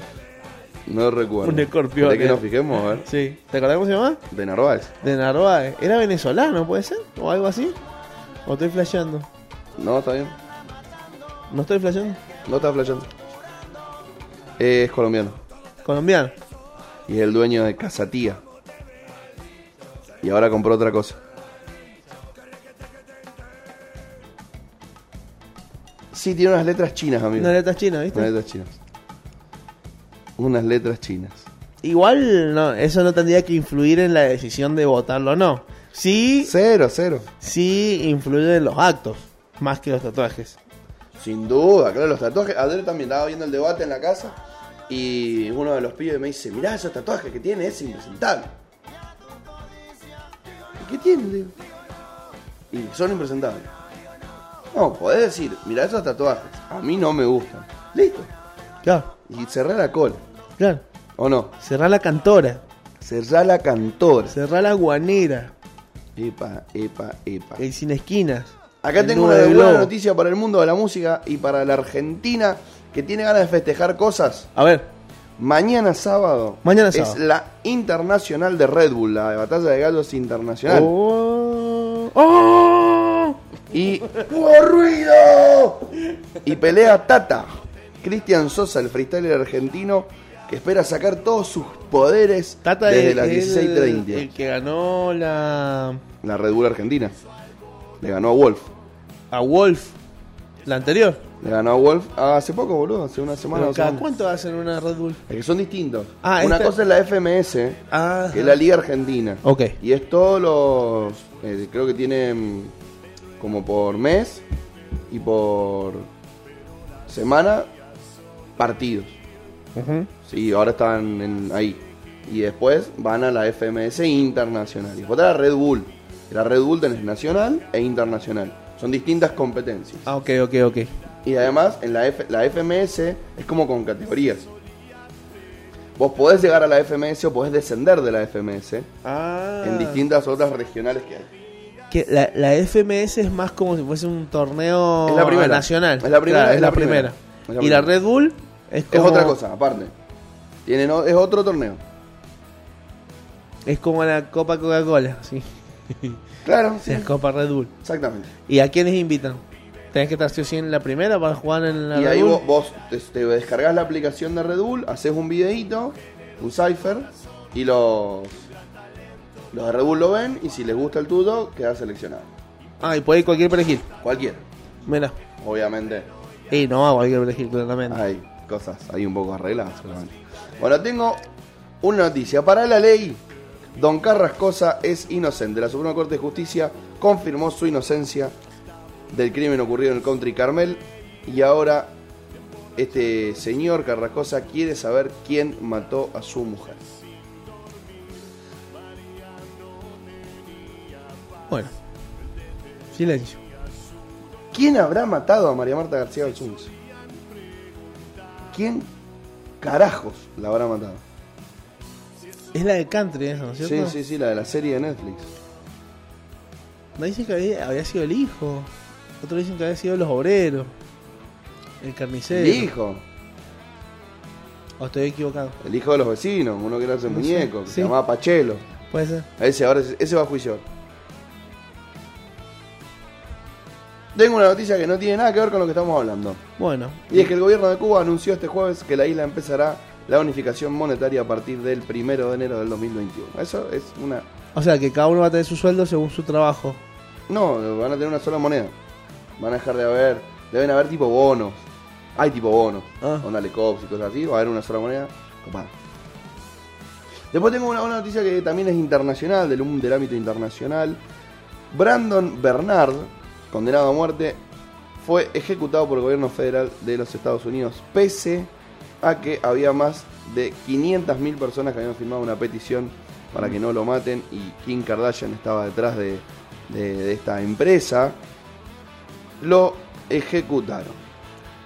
No recuerdo. Un escorpión, ¿De que eh. nos fijemos? A ver. Sí. ¿Te acordás cómo se llama? De Narváez. De Narváez. ¿Era venezolano, puede ser? ¿O algo así? ¿O estoy flasheando? No, está bien. ¿No estoy flasheando? No está flasheando. Es colombiano. Colombiano. Y es el dueño de Casatía. Y ahora compró otra cosa. Sí, tiene unas letras chinas, amigo. Una letra china, ¿viste? Unas letras chinas. Unas letras chinas. Igual no, eso no tendría que influir en la decisión de votarlo o no. Sí, Cero, cero. sí influye en los actos, más que los tatuajes. Sin duda, claro, los tatuajes. Ayer también estaba viendo el debate en la casa y uno de los pibes me dice, mirá esos tatuajes que tiene, es impresentable. ¿Y ¿Qué tiene? Digo. Y son impresentables. No, podés decir, mirá esos tatuajes, a mí no me gustan. Listo. Claro, Y cerrá la cola, claro. ¿o no? Cerrá la cantora, Cerrá la cantora. cerrá la guanera, Epa, epa, epa. el sin esquinas. Acá tengo una de buena noticia para el mundo de la música y para la Argentina que tiene ganas de festejar cosas. A ver, Mañana sábado Mañana es sábado. la internacional de Red Bull, la batalla de gallos internacional. Oh, oh. Y ¡Hubo ruido! Y pelea Tata, Cristian Sosa, el freestyler argentino, que espera sacar todos sus poderes Tata desde es las el- 16.30. El que ganó la La Red Bull argentina. Le ganó a Wolf. a Wolf, la anterior. Le ganó a Wolf hace poco, boludo, hace una semana. Pero dos ¿Cada cuánto hacen una Red Bull? Es que son distintos. Ah, una esta- cosa es la FMS, Ah, que es la Liga Argentina. Ok. Y es todos los. eh, creo que tienen como por mes y por semana partidos. Sí, ahora están en- ahí. Y después van a la FMS internacional. Y después a la Red Bull. La Red Bull tenés nacional e internacional. Son distintas competencias. Ah, ok, ok, ok. Y además, en la, F- la FMS es como con categorías. Vos podés llegar a la FMS o podés descender de la FMS Ah. en distintas otras regionales que hay. Que la, la FMS es más como si fuese un torneo Es la primera. nacional. Es la primera, Claro, es la primera. Es Y la. Red Bull es Es como, otra cosa, aparte. Tienen, o- es otro torneo. Es como la Copa Coca-Cola, sí. *laughs* Claro, sí, Es Copa Red Bull. exactamente. ¿Y a quiénes invitan? ¿Tenés que estar sí o sí en la primera para jugar en la y Red ahí Bull? vos, vos te, te descargas la aplicación de Red Bull, haces un videíto, un cipher, y los, los de Red Bull lo ven, y si les gusta el tuyo, queda seleccionado. Ah, y puede ir cualquier perejil. Cualquiera, Mira. obviamente. Y no a cualquier perejil, claramente. Hay cosas ahí un poco arregladas, seguramente. Bueno, tengo una noticia. Para la ley, Don Carrascosa es inocente. La Suprema Corte de Justicia confirmó su inocencia del crimen ocurrido en el Country Carmel. Y ahora este señor Carrascosa quiere saber quién mató a su mujer. Bueno. Silencio. ¿Quién habrá matado a María Marta García Belsunce? ¿Quién carajos la habrá matado? Es la de country ¿no es Sí, cierto? sí, sí, la de la serie de Netflix. Me dicen que había, había sido el hijo. Otros dicen que había sido los obreros. El carnicero. El hijo. O estoy equivocado. El hijo de los vecinos, uno que era ese No muñeco, que sí. se llamaba Pachelo. Puede ser. Ese ahora ese, ese va a juicio. Tengo una noticia que no tiene nada que ver con lo que estamos hablando. Bueno. Y es que el gobierno de Cuba anunció este jueves que la isla empezará la unificación monetaria a partir del primero de enero del 2021. Eso es una. O sea que cada uno va a tener su sueldo según su trabajo. No, van a tener una sola moneda. Van a dejar de haber. Deben haber tipo bonos. Hay tipo bonos. Ah. Onda Lecops y cosas así. Va a haber una sola moneda. Copada. Después tengo una buena noticia que también es internacional, del, del ámbito internacional. Brandon Bernard, condenado a muerte, fue ejecutado por el gobierno federal de los Estados Unidos, pese a que había más de 500.000 personas que habían firmado una petición para que no lo maten y Kim Kardashian estaba detrás de, de- de esta empresa. Lo ejecutaron.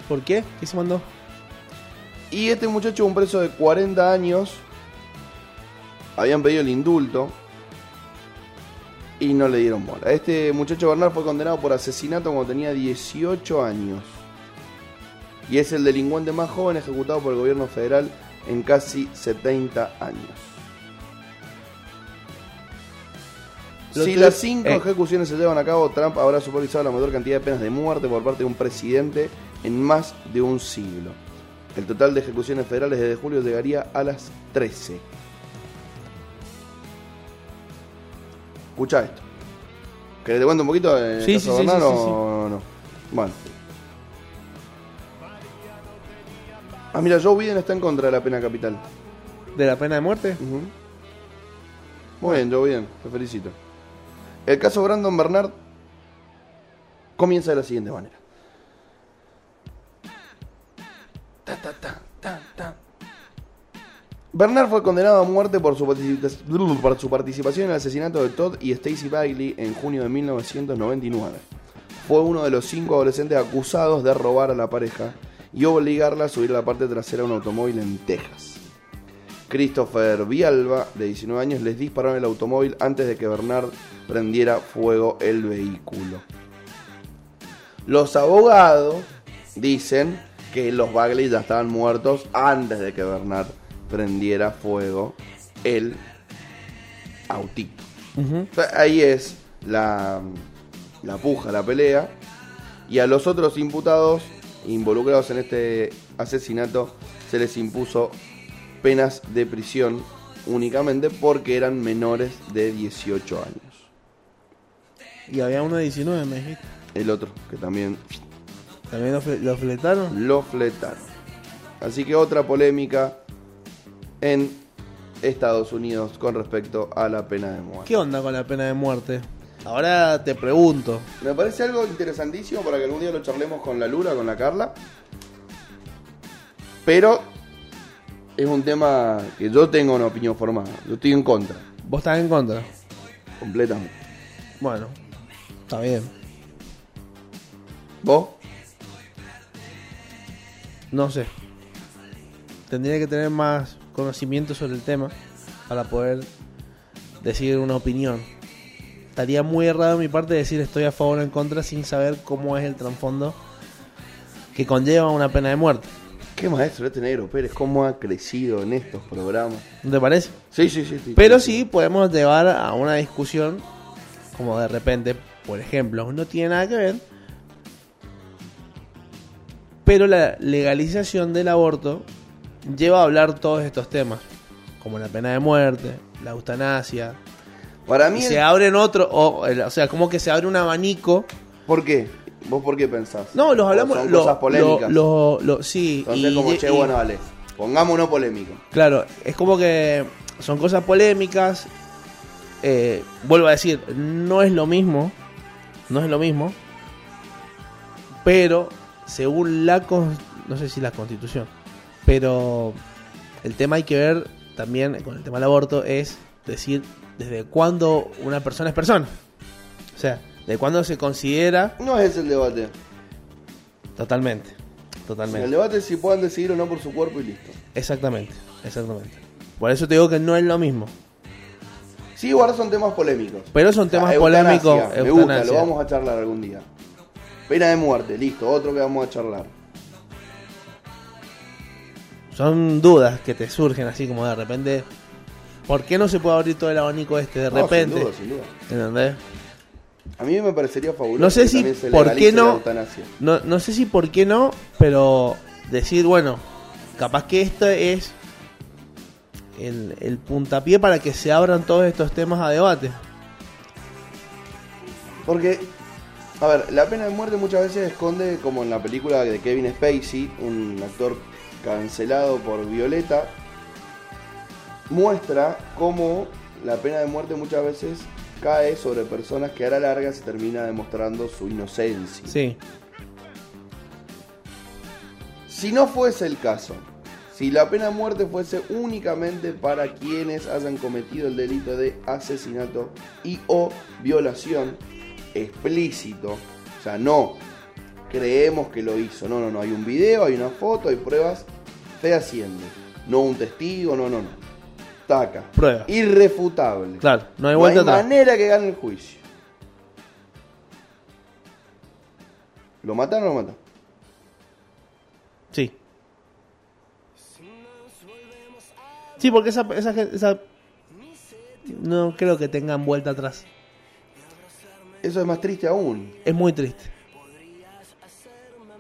¿Por qué? ¿Qué se mandó? Y este muchacho, un preso de 40 años, habían pedido el indulto y no le dieron bola. Este muchacho Bernard fue condenado por asesinato cuando tenía 18 años. Y es el delincuente más joven ejecutado por el gobierno federal en casi 70 años. Si las cinco eh. ejecuciones se llevan a cabo, Trump habrá supervisado la mayor cantidad de penas de muerte por parte de un presidente en más de un siglo. El total de ejecuciones federales desde julio llegaría a las 13. Escucha esto. ¿Querés te cuento un poquito de Sí, caso sí, sí, sí, sí, o sí. no? Bueno. Ah, mira, Joe Biden está en contra de la pena capital. ¿De la pena de muerte? Ujú. Muy bien, Joe Biden, te felicito. El caso Brandon Bernard comienza de la siguiente manera. Ta, ta, ta, ta, ta. Bernard fue condenado a muerte por su, participa- por su participación en el asesinato de Todd y Stacy Bailey en junio de 1999. Fue uno de los cinco adolescentes acusados de robar a la pareja y obligarla a subir a la parte trasera de un automóvil en Texas. Christopher Vialba, de 19 años, les disparó en el automóvil antes de que Bernard prendiera fuego el vehículo. Los abogados dicen que los Bagley ya estaban muertos antes de que Bernard prendiera fuego el autito. Ahí es la, la puja, la pelea. Y a los otros imputados involucrados en este asesinato se les impuso penas de prisión únicamente porque eran menores de 18 años. Y había uno de 19, me dijiste. El otro, que también ¿También lo, fle- lo fletaron? lo fletaron. Así que otra polémica en Estados Unidos con respecto a la pena de muerte. ¿Qué onda con la pena de muerte? Ahora te pregunto. Me parece algo interesantísimo para que algún día lo charlemos con la Lula, con la Carla. Pero es un tema que yo tengo una opinión formada. Yo estoy en contra, ¿Vos estás en contra? completamente. Bueno, está bien. ¿Vos? No sé. Tendría que tener más conocimiento sobre el tema para poder decir una opinión. Estaría muy errado de mi parte decir estoy a favor o en contra sin saber cómo es el trasfondo que conlleva una pena de muerte. Qué maestro este negro Pérez, cómo ha crecido en estos programas. ¿No te parece? Sí, sí, sí. sí, Pero sí podemos llevar a una discusión como de repente, por ejemplo, no tiene nada que ver, pero la legalización del aborto lleva a hablar todos estos temas, como la pena de muerte, la eutanasia, Para y mí, se el- abren otro, o, o sea, como que se abre un abanico. ¿por qué? ¿Vos por qué pensás? No, los ¿O hablamos, Son lo- cosas polémicas. lo- lo- sí, Entonces, y- como, y- che, y- bueno, dale. Pongámonos polémico. Claro, es como que son cosas polémicas. eh, vuelvo a decir, no es lo mismo. No es lo mismo. Pero, según la. con- No sé si la constitución. Pero el tema hay que ver también con el tema del aborto es decir desde cuándo una persona es persona. O sea, de cuándo se considera No es ese el debate. totalmente. El Totalmente. debate es si puedan decidir o no por su cuerpo y listo. Exactamente. Exactamente. Por eso te digo que no es lo mismo. Sí, igual son temas polémicos. Pero son temas polémicos. eutanasia, Me gusta, lo vamos a charlar algún día. Pena de muerte, listo, otro que vamos a charlar. Son dudas que te surgen así como de repente. ¿Por qué no se puede abrir todo el abanico este de No, repente? sin duda, sin duda. ¿Entendés? A mí me parecería fabuloso. No sé que si se por qué no-. No, no sé si por qué no, pero decir, bueno, capaz que esto es el, el puntapié para que se abran todos estos temas a debate. Porque, a ver, la pena de muerte muchas veces esconde, como en la película de Kevin Spacey, un actor cancelado por Violeta, muestra cómo la pena de muerte muchas veces cae sobre personas que a la larga se termina demostrando su inocencia. Sí, Si no fuese el caso, si la pena de muerte fuese únicamente para quienes hayan cometido el delito de asesinato y o violación explícito, o sea, no creemos que lo hizo. No, no, no. Hay un video, hay una foto, hay pruebas fehacientes. No un testigo, no, no, no. Taca. Prueba. Irrefutable. Claro, no hay vuelta atrás. manera que gane el juicio. ¿Lo mataron o no lo mataron? Sí. Sí, porque esa, esa, No creo que tengan vuelta atrás. Eso es más triste aún. Es muy triste.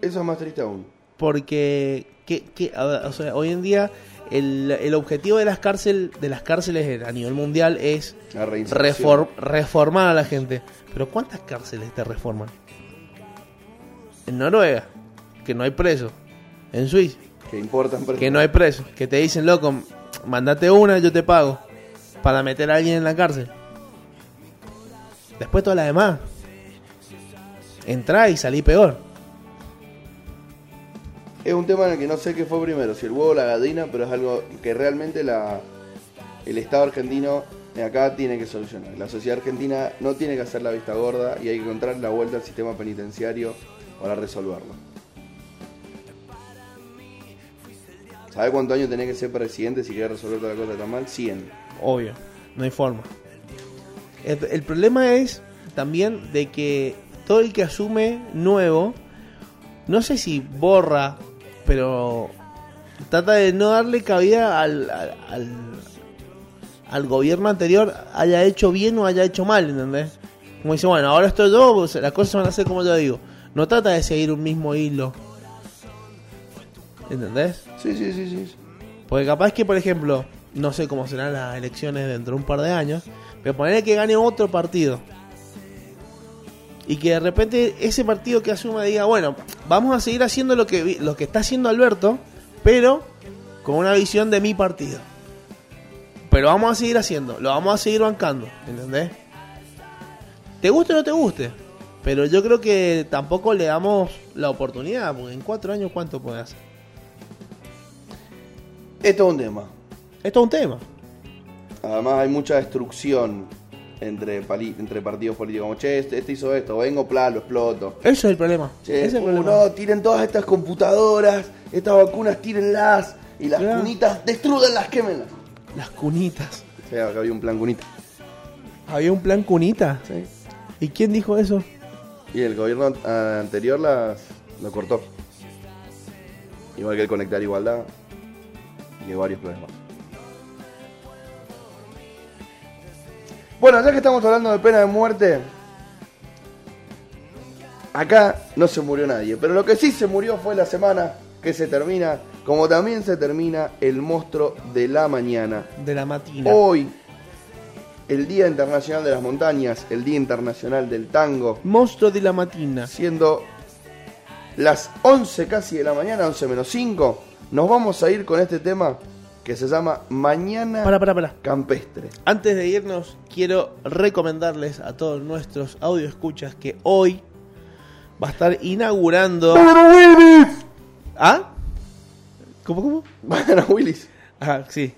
Eso es más triste aún. Porque que, que- o sea, hoy en día el, el objetivo de las, cárcel, de las cárceles a nivel mundial es reformar a la gente. Pero ¿cuántas cárceles te reforman? En Noruega, que no hay preso. En Suiza, Que importan que no hay preso. Que te dicen, loco, mandate una, yo te pago. Para meter a alguien en la cárcel. Después todas las demás. Entrá y salí peor. Es un tema en el que no sé qué fue primero, si el huevo o la gallina, pero es algo que realmente la, el Estado argentino de acá tiene que solucionar. La sociedad argentina no tiene que hacer la vista gorda y hay que encontrar la vuelta al sistema penitenciario para resolverlo. ¿Sabe cuántos años tenés que ser presidente si querés resolver toda la cosa tan mal? 100. Obvio, no hay forma. El, el problema es también de que todo el que asume nuevo, no sé si borra, pero trata de no darle cabida al, al, al, al gobierno anterior, haya hecho bien o haya hecho mal, ¿entendés? Como dice, bueno, ahora estoy yo, pues, las cosas van a ser como yo digo. No trata de seguir un mismo hilo. ¿Entendés? Sí, sí, sí, sí. Porque capaz que, por ejemplo, no sé cómo serán las elecciones dentro de un par de años, pero ponerle que gane otro partido. Y que de repente ese partido que asuma diga, bueno, vamos a seguir haciendo lo que, lo que está haciendo Alberto, pero con una visión de mi partido. Pero vamos a seguir haciendo, lo vamos a seguir bancando, ¿entendés? Te guste o no te guste, pero yo creo que tampoco le damos la oportunidad, porque en cuatro años, ¿cuánto puede hacer? Esto es un tema. Esto es un tema. Además hay mucha destrucción entre, pali- entre partidos políticos. Como, che, este, este hizo esto, vengo, plan, lo exploto. Ese es el problema. Che, Ese es el uh, problema. no, tiren todas estas computadoras, estas vacunas, tírenlas. Y las Claro. cunitas, destruyanlas, quémenlas. Las cunitas. Sí, acá había un plan cunita. Había un plan cunita. Sí. ¿Y quién dijo eso? Y el gobierno anterior las lo cortó. Igual que el conectar igualdad. Y varios problemas. Bueno, ya que estamos hablando de pena de muerte, acá no se murió nadie, pero lo que sí se murió fue la semana que se termina, como también se termina el monstruo de la mañana. De la matina. Hoy, el Día Internacional de las Montañas, el Día Internacional del Tango, Monstruo de la matina. siendo las 11 casi de la mañana, 11 menos 5, nos vamos a ir con este tema que se llama Mañana Para, para, para. Campestre. Antes de irnos, quiero recomendarles a todos nuestros audio escuchas que hoy va a estar inaugurando. ¿Ah? ¿Cómo, cómo? Bueno, Willis. Ah, sí.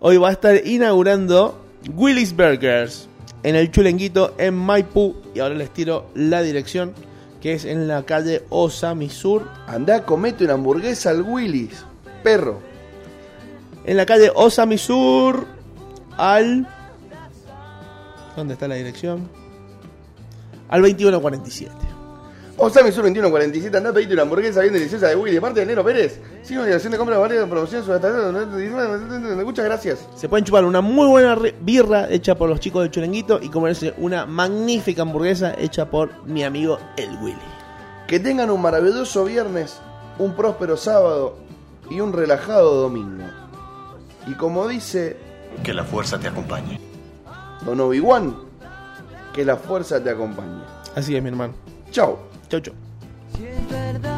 Hoy va a estar inaugurando Willy's Burgers en el Chulenguito en Maipú. Y ahora les tiro la dirección, que es en la calle Osami Sur. Andá, comete una hamburguesa al Willis. Perro. En la calle Osami Sur al... ¿Dónde está la dirección? Al 2147. Osami Sur 2147, andá a pedirte una hamburguesa bien deliciosa de Willy. De parte de Nero Pérez. Sigue una dirección de compra de varias promociones sobre esta Muchas gracias. Se pueden chupar una muy buena birra hecha por los chicos del Chulenguito y comerse una magnífica hamburguesa hecha por mi amigo el Willy. Que tengan un maravilloso viernes, un próspero sábado y un relajado domingo. Y como dice... Que la fuerza te acompañe. Don Obi-Wan, que la fuerza te acompañe. Así es, mi hermano. Chau. Chau, chau. Si es verdad.